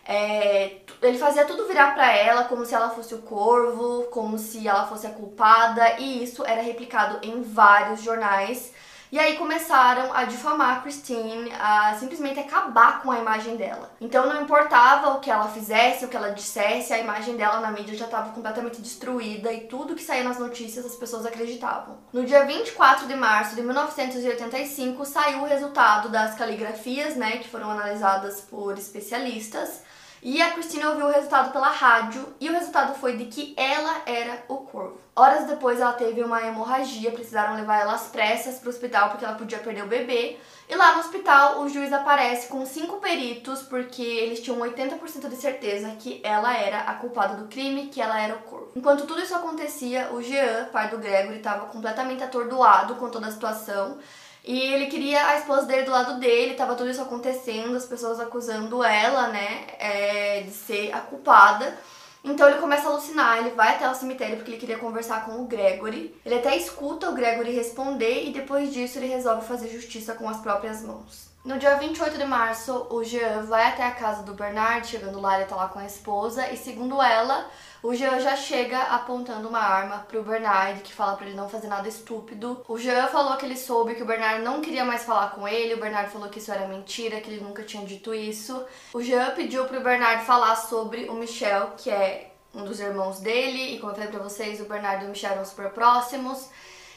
é, ele fazia tudo virar para ela como se ela fosse o corvo, como se ela fosse a culpada, e isso era replicado em vários jornais. E aí começaram a difamar a Christine, a simplesmente acabar com a imagem dela. Então não importava o que ela fizesse, o que ela dissesse, a imagem dela na mídia já estava completamente destruída e tudo que saía nas notícias as pessoas acreditavam. No dia 24 de março de 1985 saiu o resultado das caligrafias, né, que foram analisadas por especialistas. E a Cristina ouviu o resultado pela rádio e o resultado foi de que ela era o corvo. Horas depois ela teve uma hemorragia, precisaram levar ela às pressas para o hospital porque ela podia perder o bebê. E lá no hospital o juiz aparece com cinco peritos porque eles tinham 80% de certeza que ela era a culpada do crime, que ela era o corvo. Enquanto tudo isso acontecia, o Jean, pai do Gregory, estava completamente atordoado com toda a situação e ele queria a esposa dele do lado dele, tava tudo isso acontecendo, as pessoas acusando ela, né, é, de ser a culpada. Então ele começa a alucinar, ele vai até o cemitério porque ele queria conversar com o Gregory. Ele até escuta o Gregory responder e depois disso ele resolve fazer justiça com as próprias mãos. No dia 28 de março, o Jean vai até a casa do Bernard, chegando lá, ele tá lá com a esposa, e segundo ela, o Jean já chega apontando uma arma pro Bernard, que fala para ele não fazer nada estúpido. O Jean falou que ele soube que o Bernard não queria mais falar com ele, o Bernard falou que isso era mentira, que ele nunca tinha dito isso. O Jean pediu pro Bernard falar sobre o Michel, que é um dos irmãos dele, e como eu falei pra vocês, o Bernard e o Michel eram super próximos.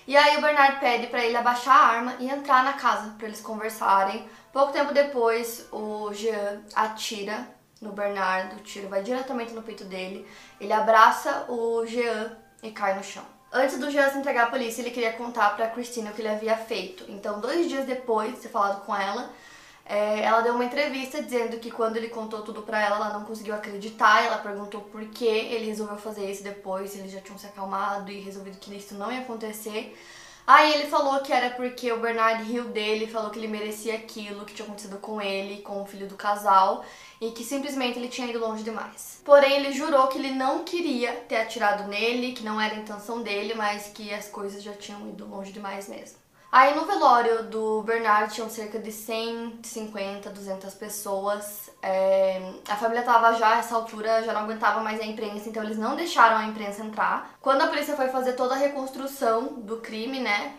E aí o Bernard pede para ele abaixar a arma e entrar na casa para eles conversarem. Pouco tempo depois, o Jean atira no Bernardo, o tiro vai diretamente no peito dele. Ele abraça o Jean e cai no chão. Antes do Jean se entregar à polícia, ele queria contar pra Christina o que ele havia feito. Então, dois dias depois de ter falado com ela, é, ela deu uma entrevista dizendo que quando ele contou tudo pra ela, ela não conseguiu acreditar. Ela perguntou por que ele resolveu fazer isso depois, eles já tinham se acalmado e resolvido que isso não ia acontecer. Aí ele falou que era porque o Bernard riu dele, falou que ele merecia aquilo que tinha acontecido com ele, com o filho do casal, e que simplesmente ele tinha ido longe demais. Porém, ele jurou que ele não queria ter atirado nele, que não era a intenção dele, mas que as coisas já tinham ido longe demais mesmo. Aí no velório do Bernard tinham cerca de 150, 200 pessoas. É, a família tava já, essa altura, já não aguentava mais a imprensa, então eles não deixaram a imprensa entrar. Quando a polícia foi fazer toda a reconstrução do crime, né?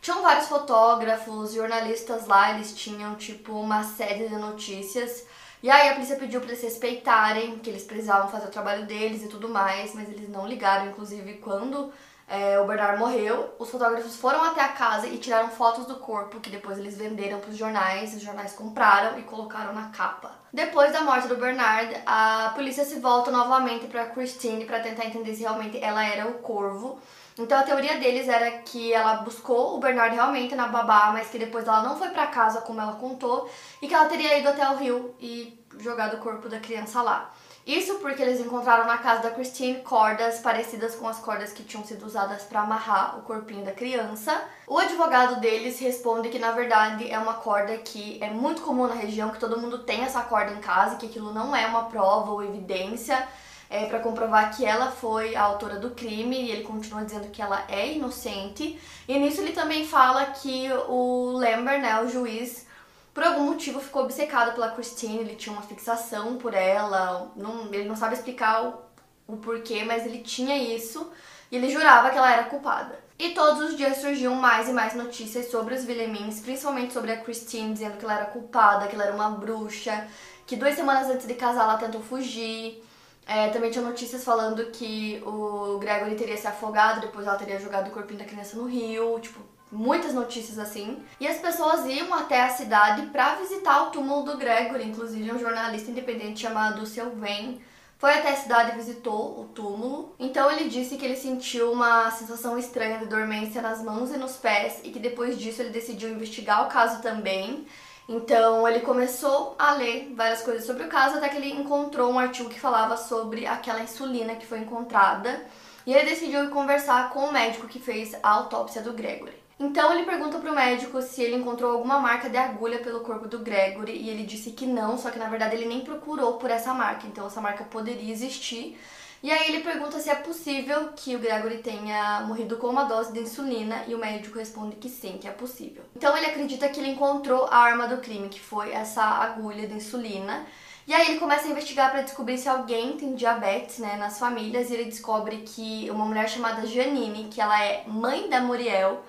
Tinham vários fotógrafos, jornalistas lá, eles tinham tipo uma série de notícias. E aí a polícia pediu para eles respeitarem, que eles precisavam fazer o trabalho deles e tudo mais, mas eles não ligaram, inclusive quando é, o Bernard morreu, os fotógrafos foram até a casa e tiraram fotos do corpo que depois eles venderam para os jornais, os jornais compraram e colocaram na capa. Depois da morte do Bernard, a polícia se volta novamente para Christine para tentar entender se realmente ela era o corvo. Então a teoria deles era que ela buscou o Bernard realmente na babá, mas que depois ela não foi para casa como ela contou e que ela teria ido até o rio e jogado o corpo da criança lá. Isso porque eles encontraram na casa da Christine cordas parecidas com as cordas que tinham sido usadas para amarrar o corpinho da criança. O advogado deles responde que na verdade é uma corda que é muito comum na região, que todo mundo tem essa corda em casa, que aquilo não é uma prova ou evidência é, para comprovar que ela foi a autora do crime e ele continua dizendo que ela é inocente. E nisso ele também fala que o Lambert, né, o juiz, por algum motivo ficou obcecado pela Christine, ele tinha uma fixação por ela, não, ele não sabe explicar o, o porquê, mas ele tinha isso e ele jurava que ela era culpada. E todos os dias surgiam mais e mais notícias sobre os Villemins, principalmente sobre a Christine, dizendo que ela era culpada, que ela era uma bruxa, que duas semanas antes de casar ela tentou fugir. É, também tinha notícias falando que o Gregory teria se afogado, depois ela teria jogado o corpinho da criança no rio, tipo, muitas notícias assim. E as pessoas iam até a cidade para visitar o túmulo do Gregory, inclusive um jornalista independente chamado Sylvain foi até a cidade e visitou o túmulo. Então ele disse que ele sentiu uma sensação estranha de dormência nas mãos e nos pés e que depois disso ele decidiu investigar o caso também. Então ele começou a ler várias coisas sobre o caso até que ele encontrou um artigo que falava sobre aquela insulina que foi encontrada. E ele decidiu conversar com o médico que fez a autópsia do Gregory. Então ele pergunta pro médico se ele encontrou alguma marca de agulha pelo corpo do Gregory e ele disse que não, só que na verdade ele nem procurou por essa marca, então essa marca poderia existir. E aí ele pergunta se é possível que o Gregory tenha morrido com uma dose de insulina e o médico responde que sim, que é possível. Então ele acredita que ele encontrou a arma do crime, que foi essa agulha de insulina. E aí ele começa a investigar para descobrir se alguém tem diabetes, né, nas famílias, e ele descobre que uma mulher chamada Janine, que ela é mãe da Muriel,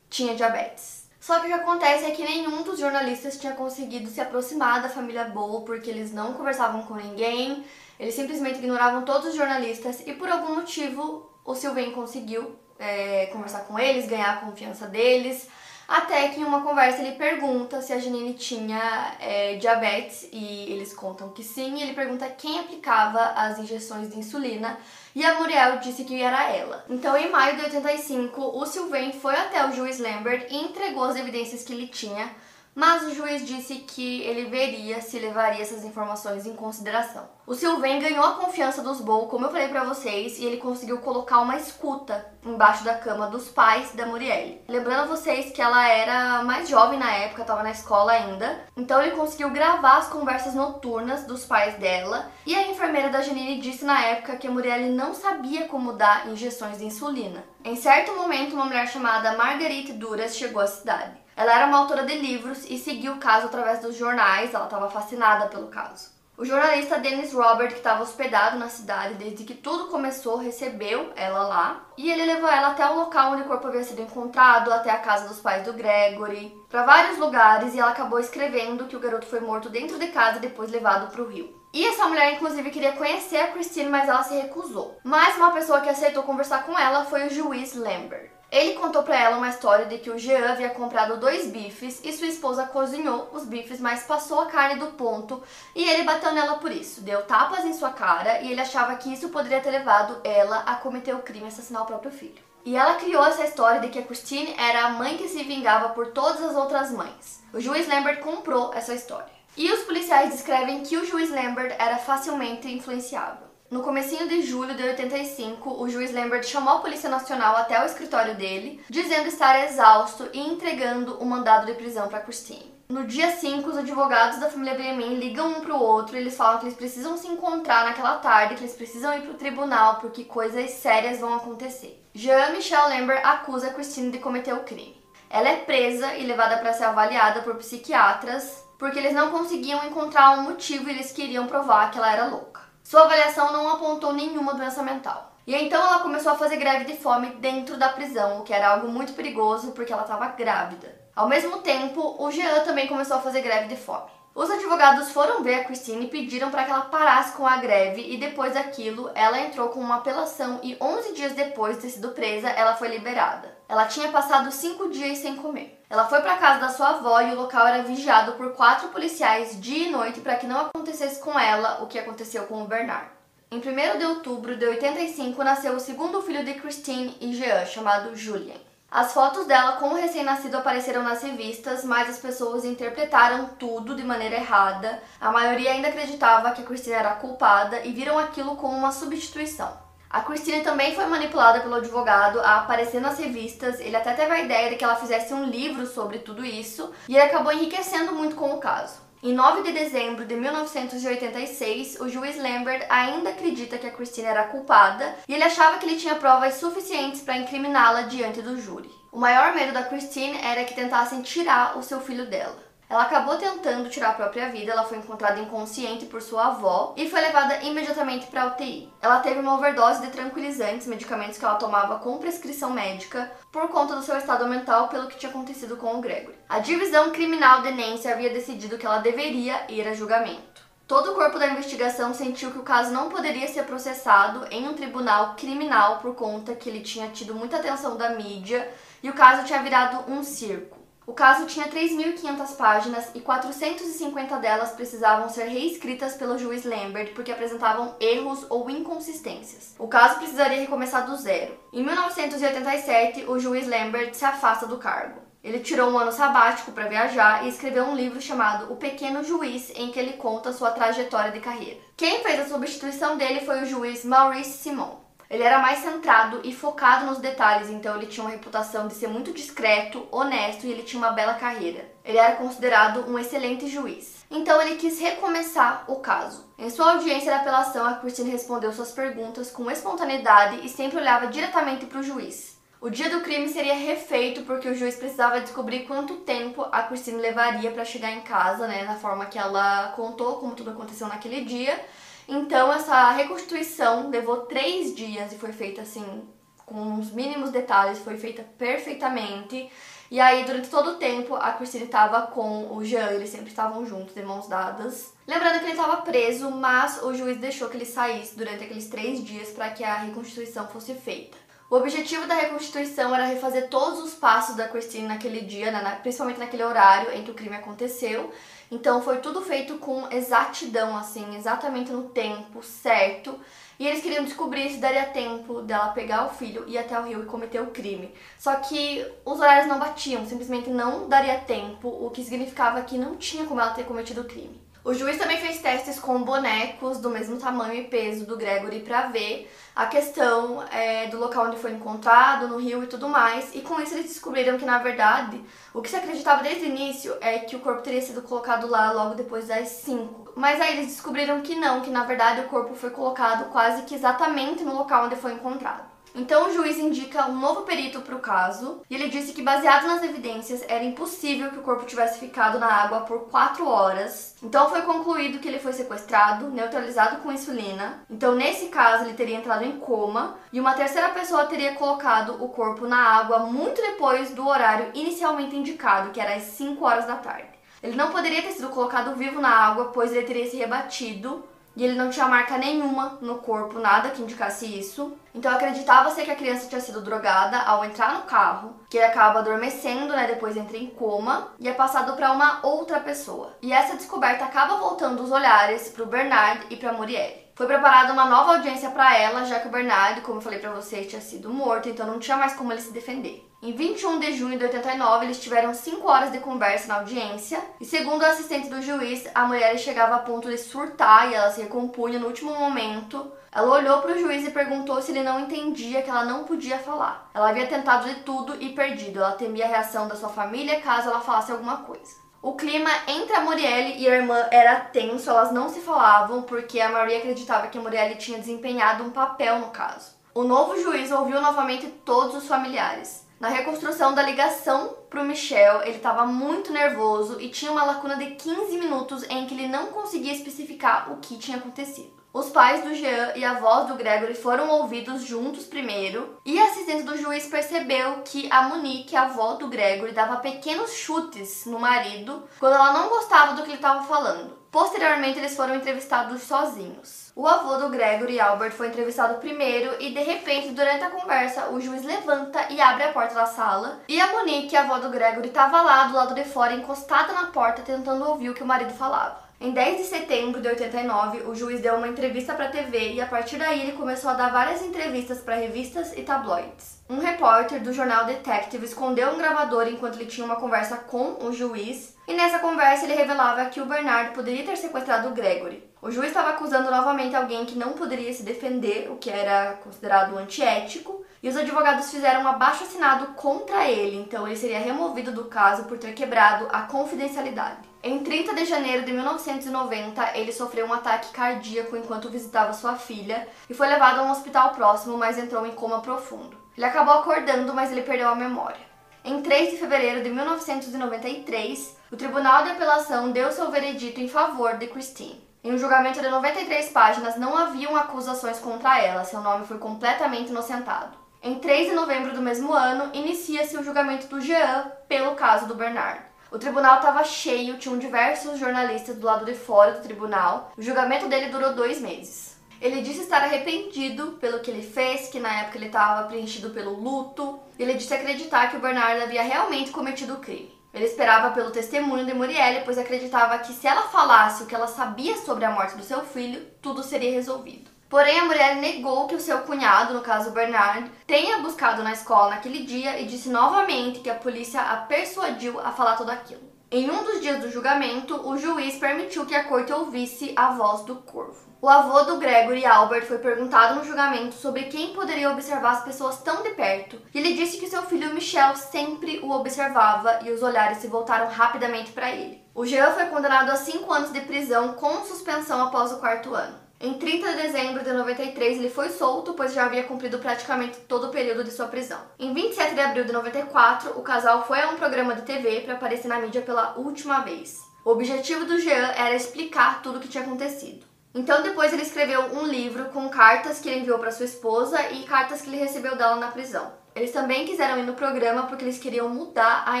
tinha diabetes. Só que o que acontece é que nenhum dos jornalistas tinha conseguido se aproximar da família Bowl porque eles não conversavam com ninguém, eles simplesmente ignoravam todos os jornalistas e por algum motivo o Sylvain conseguiu é, conversar com eles, ganhar a confiança deles. Até que em uma conversa ele pergunta se a Janine tinha é, diabetes e eles contam que sim. Ele pergunta quem aplicava as injeções de insulina e a Muriel disse que era ela. Então, em maio de 85, o Sylvain foi até o juiz Lambert e entregou as evidências que ele tinha mas o juiz disse que ele veria se levaria essas informações em consideração. O Sylvain ganhou a confiança dos Bowl, como eu falei para vocês, e ele conseguiu colocar uma escuta embaixo da cama dos pais da Murielle. Lembrando a vocês que ela era mais jovem na época, estava na escola ainda, então ele conseguiu gravar as conversas noturnas dos pais dela, e a enfermeira da Janine disse na época que a Murielle não sabia como dar injeções de insulina. Em certo momento, uma mulher chamada Marguerite Duras chegou à cidade. Ela era uma autora de livros e seguiu o caso através dos jornais, ela estava fascinada pelo caso. O jornalista Dennis Robert, que estava hospedado na cidade desde que tudo começou, recebeu ela lá e ele levou ela até o local onde o corpo havia sido encontrado, até a casa dos pais do Gregory, para vários lugares e ela acabou escrevendo que o garoto foi morto dentro de casa e depois levado para o rio. E essa mulher, inclusive, queria conhecer a Christine, mas ela se recusou. Mas uma pessoa que aceitou conversar com ela foi o juiz Lambert. Ele contou para ela uma história de que o Jean havia comprado dois bifes e sua esposa cozinhou os bifes, mas passou a carne do ponto e ele bateu nela por isso. Deu tapas em sua cara e ele achava que isso poderia ter levado ela a cometer o crime e assassinar o próprio filho. E ela criou essa história de que a Christine era a mãe que se vingava por todas as outras mães. O juiz Lambert comprou essa história. E os policiais descrevem que o juiz Lambert era facilmente influenciável. No comecinho de julho de 85, o juiz Lambert chamou a Polícia Nacional até o escritório dele, dizendo estar exausto e entregando o mandado de prisão para Christine. No dia 5, os advogados da família Benjamin ligam um pro outro e eles falam que eles precisam se encontrar naquela tarde, que eles precisam ir pro tribunal porque coisas sérias vão acontecer. Jean-Michel Lambert acusa Christine de cometer o crime. Ela é presa e levada para ser avaliada por psiquiatras porque eles não conseguiam encontrar um motivo e eles queriam provar que ela era louca. Sua avaliação não apontou nenhuma doença mental. E então ela começou a fazer greve de fome dentro da prisão, o que era algo muito perigoso porque ela estava grávida. Ao mesmo tempo, o Jean também começou a fazer greve de fome. Os advogados foram ver a Christine e pediram para que ela parasse com a greve e depois daquilo ela entrou com uma apelação e 11 dias depois de ter sido presa ela foi liberada. Ela tinha passado cinco dias sem comer. Ela foi para casa da sua avó e o local era vigiado por quatro policiais dia e noite para que não acontecesse com ela o que aconteceu com o Bernard. Em 1 de outubro de 85 nasceu o segundo filho de Christine e Jean, chamado Julien. As fotos dela com o recém-nascido apareceram nas revistas, mas as pessoas interpretaram tudo de maneira errada. A maioria ainda acreditava que a Christine era culpada e viram aquilo como uma substituição. A Christine também foi manipulada pelo advogado a aparecer nas revistas. Ele até teve a ideia de que ela fizesse um livro sobre tudo isso e ele acabou enriquecendo muito com o caso. Em 9 de dezembro de 1986, o juiz Lambert ainda acredita que a Christine era culpada e ele achava que ele tinha provas suficientes para incriminá-la diante do júri. O maior medo da Christine era que tentassem tirar o seu filho dela. Ela acabou tentando tirar a própria vida, ela foi encontrada inconsciente por sua avó e foi levada imediatamente para UTI. Ela teve uma overdose de tranquilizantes, medicamentos que ela tomava com prescrição médica, por conta do seu estado mental pelo que tinha acontecido com o Gregory. A divisão criminal de Nancy havia decidido que ela deveria ir a julgamento. Todo o corpo da investigação sentiu que o caso não poderia ser processado em um tribunal criminal por conta que ele tinha tido muita atenção da mídia e o caso tinha virado um circo. O caso tinha 3.500 páginas e 450 delas precisavam ser reescritas pelo juiz Lambert porque apresentavam erros ou inconsistências. O caso precisaria recomeçar do zero. Em 1987, o juiz Lambert se afasta do cargo. Ele tirou um ano sabático para viajar e escreveu um livro chamado O Pequeno Juiz, em que ele conta sua trajetória de carreira. Quem fez a substituição dele foi o juiz Maurice Simon. Ele era mais centrado e focado nos detalhes, então ele tinha uma reputação de ser muito discreto, honesto e ele tinha uma bela carreira. Ele era considerado um excelente juiz. Então ele quis recomeçar o caso. Em sua audiência da apelação, a Christine respondeu suas perguntas com espontaneidade e sempre olhava diretamente para o juiz. O dia do crime seria refeito porque o juiz precisava descobrir quanto tempo a Christine levaria para chegar em casa, né, na forma que ela contou como tudo aconteceu naquele dia. Então, essa reconstituição levou três dias e foi feita assim, com os mínimos detalhes, foi feita perfeitamente. E aí, durante todo o tempo, a Christine estava com o Jean, eles sempre estavam juntos, de mãos dadas. Lembrando que ele estava preso, mas o juiz deixou que ele saísse durante aqueles três dias para que a reconstituição fosse feita. O objetivo da reconstituição era refazer todos os passos da Christine naquele dia, né, principalmente naquele horário em que o crime aconteceu. Então foi tudo feito com exatidão, assim, exatamente no tempo certo. E eles queriam descobrir se daria tempo dela pegar o filho, ir até o rio e cometer o crime. Só que os horários não batiam, simplesmente não daria tempo, o que significava que não tinha como ela ter cometido o crime. O juiz também fez testes com bonecos do mesmo tamanho e peso do Gregory para ver a questão é, do local onde foi encontrado, no rio e tudo mais. E com isso eles descobriram que, na verdade, o que se acreditava desde o início é que o corpo teria sido colocado lá logo depois das 5. Mas aí eles descobriram que não, que na verdade o corpo foi colocado quase que exatamente no local onde foi encontrado. Então o juiz indica um novo perito para o caso e ele disse que, baseado nas evidências, era impossível que o corpo tivesse ficado na água por quatro horas. Então foi concluído que ele foi sequestrado, neutralizado com insulina. Então, nesse caso, ele teria entrado em coma e uma terceira pessoa teria colocado o corpo na água muito depois do horário inicialmente indicado, que era às 5 horas da tarde. Ele não poderia ter sido colocado vivo na água, pois ele teria se rebatido e ele não tinha marca nenhuma no corpo, nada que indicasse isso. Então acreditava-se que a criança tinha sido drogada ao entrar no carro, que ele acaba adormecendo, né, depois entra em coma e é passado para uma outra pessoa. E essa descoberta acaba voltando os olhares para o Bernard e para Muriel. Foi preparada uma nova audiência para ela, já que o Bernard, como eu falei para vocês, tinha sido morto, então não tinha mais como ele se defender. Em 21 de junho de 89, eles tiveram 5 horas de conversa na audiência, e segundo o assistente do juiz, a mulher chegava a ponto de surtar e ela se recompunha no último momento. Ela olhou para o juiz e perguntou se ele não entendia que ela não podia falar. Ela havia tentado de tudo e perdido. Ela temia a reação da sua família caso ela falasse alguma coisa. O clima entre a Murielle e a irmã era tenso, elas não se falavam porque a Maria acreditava que a Murielle tinha desempenhado um papel no caso. O novo juiz ouviu novamente todos os familiares. Na reconstrução da ligação pro Michel, ele estava muito nervoso e tinha uma lacuna de 15 minutos em que ele não conseguia especificar o que tinha acontecido. Os pais do Jean e a voz do Gregory foram ouvidos juntos primeiro, e a assistente do juiz percebeu que a Monique, a avó do Gregory, dava pequenos chutes no marido quando ela não gostava do que ele estava falando. Posteriormente, eles foram entrevistados sozinhos. O avô do Gregory Albert foi entrevistado primeiro e, de repente, durante a conversa, o juiz levanta e abre a porta da sala. E a Monique, a avó do Gregory, estava lá do lado de fora, encostada na porta, tentando ouvir o que o marido falava. Em 10 de setembro de 89, o juiz deu uma entrevista para a TV e a partir daí ele começou a dar várias entrevistas para revistas e tabloides. Um repórter do jornal Detective escondeu um gravador enquanto ele tinha uma conversa com o juiz, e nessa conversa ele revelava que o Bernard poderia ter sequestrado o Gregory. O juiz estava acusando novamente alguém que não poderia se defender, o que era considerado antiético, e os advogados fizeram um abaixo assinado contra ele, então ele seria removido do caso por ter quebrado a confidencialidade. Em 30 de janeiro de 1990, ele sofreu um ataque cardíaco enquanto visitava sua filha e foi levado a um hospital próximo, mas entrou em coma profundo. Ele acabou acordando, mas ele perdeu a memória. Em 3 de fevereiro de 1993, o Tribunal de Apelação deu seu veredito em favor de Christine. Em um julgamento de 93 páginas, não haviam acusações contra ela, seu nome foi completamente inocentado. Em 3 de novembro do mesmo ano, inicia-se o julgamento do Jean pelo caso do Bernard. O tribunal estava cheio, tinham diversos jornalistas do lado de fora do tribunal. O julgamento dele durou dois meses. Ele disse estar arrependido pelo que ele fez, que na época ele estava preenchido pelo luto. Ele disse acreditar que o Bernardo havia realmente cometido o crime. Ele esperava pelo testemunho de Murielle, pois acreditava que se ela falasse o que ela sabia sobre a morte do seu filho, tudo seria resolvido. Porém, a mulher negou que o seu cunhado, no caso Bernard, tenha buscado na escola naquele dia e disse novamente que a polícia a persuadiu a falar tudo aquilo. Em um dos dias do julgamento, o juiz permitiu que a corte ouvisse a voz do corvo. O avô do Gregory Albert foi perguntado no julgamento sobre quem poderia observar as pessoas tão de perto, e ele disse que seu filho Michel sempre o observava e os olhares se voltaram rapidamente para ele. O Jean foi condenado a cinco anos de prisão com suspensão após o quarto ano. Em 30 de dezembro de 93, ele foi solto, pois já havia cumprido praticamente todo o período de sua prisão. Em 27 de abril de 94, o casal foi a um programa de TV para aparecer na mídia pela última vez. O objetivo do Jean era explicar tudo o que tinha acontecido. Então, depois ele escreveu um livro com cartas que ele enviou para sua esposa e cartas que ele recebeu dela na prisão. Eles também quiseram ir no programa porque eles queriam mudar a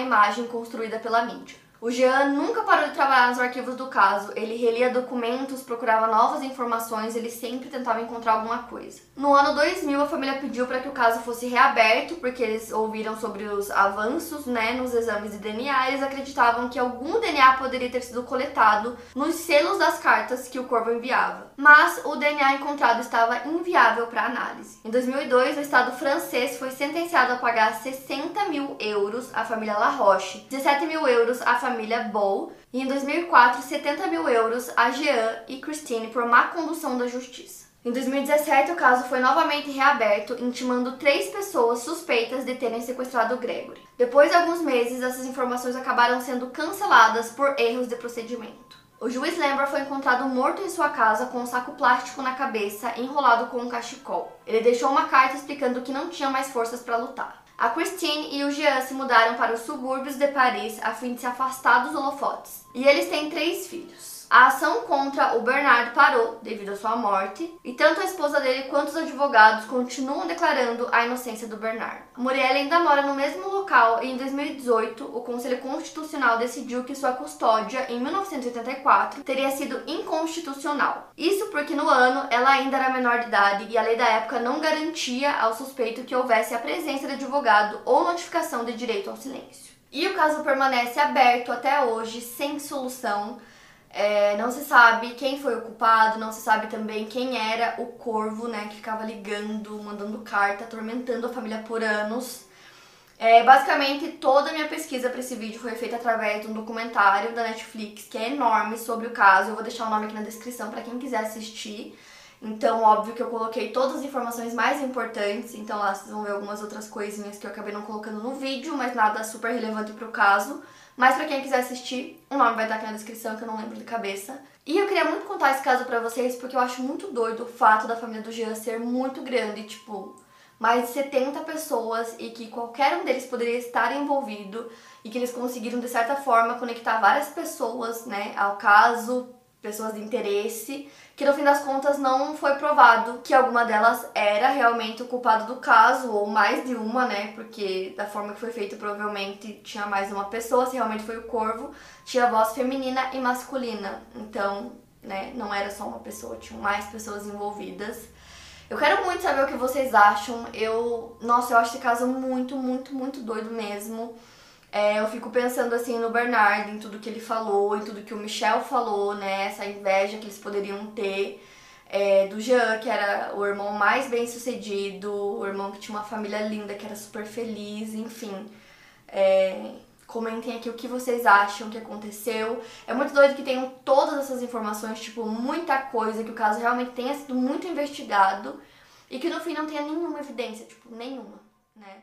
imagem construída pela mídia. O Jean nunca parou de trabalhar nos arquivos do caso. Ele relia documentos, procurava novas informações, ele sempre tentava encontrar alguma coisa. No ano 2000, a família pediu para que o caso fosse reaberto, porque eles ouviram sobre os avanços né, nos exames de DNA eles acreditavam que algum DNA poderia ter sido coletado nos selos das cartas que o corvo enviava. Mas o DNA encontrado estava inviável para análise. Em 2002, o Estado francês foi sentenciado a pagar 60 mil euros à família La Roche, 17 mil euros à família família Bow e em 2004 70 mil euros a Jean e Christine por má condução da justiça. Em 2017, o caso foi novamente reaberto, intimando três pessoas suspeitas de terem sequestrado Gregory. Depois de alguns meses, essas informações acabaram sendo canceladas por erros de procedimento. O juiz Lambert foi encontrado morto em sua casa com um saco plástico na cabeça enrolado com um cachecol. Ele deixou uma carta explicando que não tinha mais forças para lutar. A Christine e o Jean se mudaram para os subúrbios de Paris a fim de se afastar dos holofotes. E eles têm três filhos. A ação contra o Bernard parou devido à sua morte, e tanto a esposa dele quanto os advogados continuam declarando a inocência do Bernard. Muriel ainda mora no mesmo local e em 2018 o Conselho Constitucional decidiu que sua custódia em 1984 teria sido inconstitucional. Isso porque no ano ela ainda era menor de idade e a lei da época não garantia ao suspeito que houvesse a presença de advogado ou notificação de direito ao silêncio. E o caso permanece aberto até hoje, sem solução. É, não se sabe quem foi o culpado, não se sabe também quem era o corvo, né, que ficava ligando, mandando carta, atormentando a família por anos. É, basicamente, toda a minha pesquisa para esse vídeo foi feita através de um documentário da Netflix que é enorme sobre o caso. Eu vou deixar o nome aqui na descrição para quem quiser assistir. Então, óbvio que eu coloquei todas as informações mais importantes, então lá vocês vão ver algumas outras coisinhas que eu acabei não colocando no vídeo, mas nada super relevante pro caso. Mas pra quem quiser assistir, o nome vai estar aqui na descrição, que eu não lembro de cabeça. E eu queria muito contar esse caso pra vocês, porque eu acho muito doido o fato da família do Jean ser muito grande, tipo, mais de 70 pessoas, e que qualquer um deles poderia estar envolvido, e que eles conseguiram, de certa forma, conectar várias pessoas, né, ao caso, pessoas de interesse, que no fim das contas não foi provado que alguma delas era realmente o culpado do caso, ou mais de uma, né? Porque da forma que foi feito, provavelmente tinha mais uma pessoa, se realmente foi o corvo, tinha voz feminina e masculina. Então, né, não era só uma pessoa, tinham mais pessoas envolvidas. Eu quero muito saber o que vocês acham. Eu, nossa, eu acho esse caso muito, muito, muito doido mesmo. É, eu fico pensando assim no Bernard, em tudo que ele falou, em tudo que o Michel falou, né? Essa inveja que eles poderiam ter. É, do Jean, que era o irmão mais bem sucedido, o irmão que tinha uma família linda, que era super feliz, enfim. É, comentem aqui o que vocês acham que aconteceu. É muito doido que tenham todas essas informações, tipo, muita coisa, que o caso realmente tenha sido muito investigado e que no fim não tenha nenhuma evidência, tipo, nenhuma, né?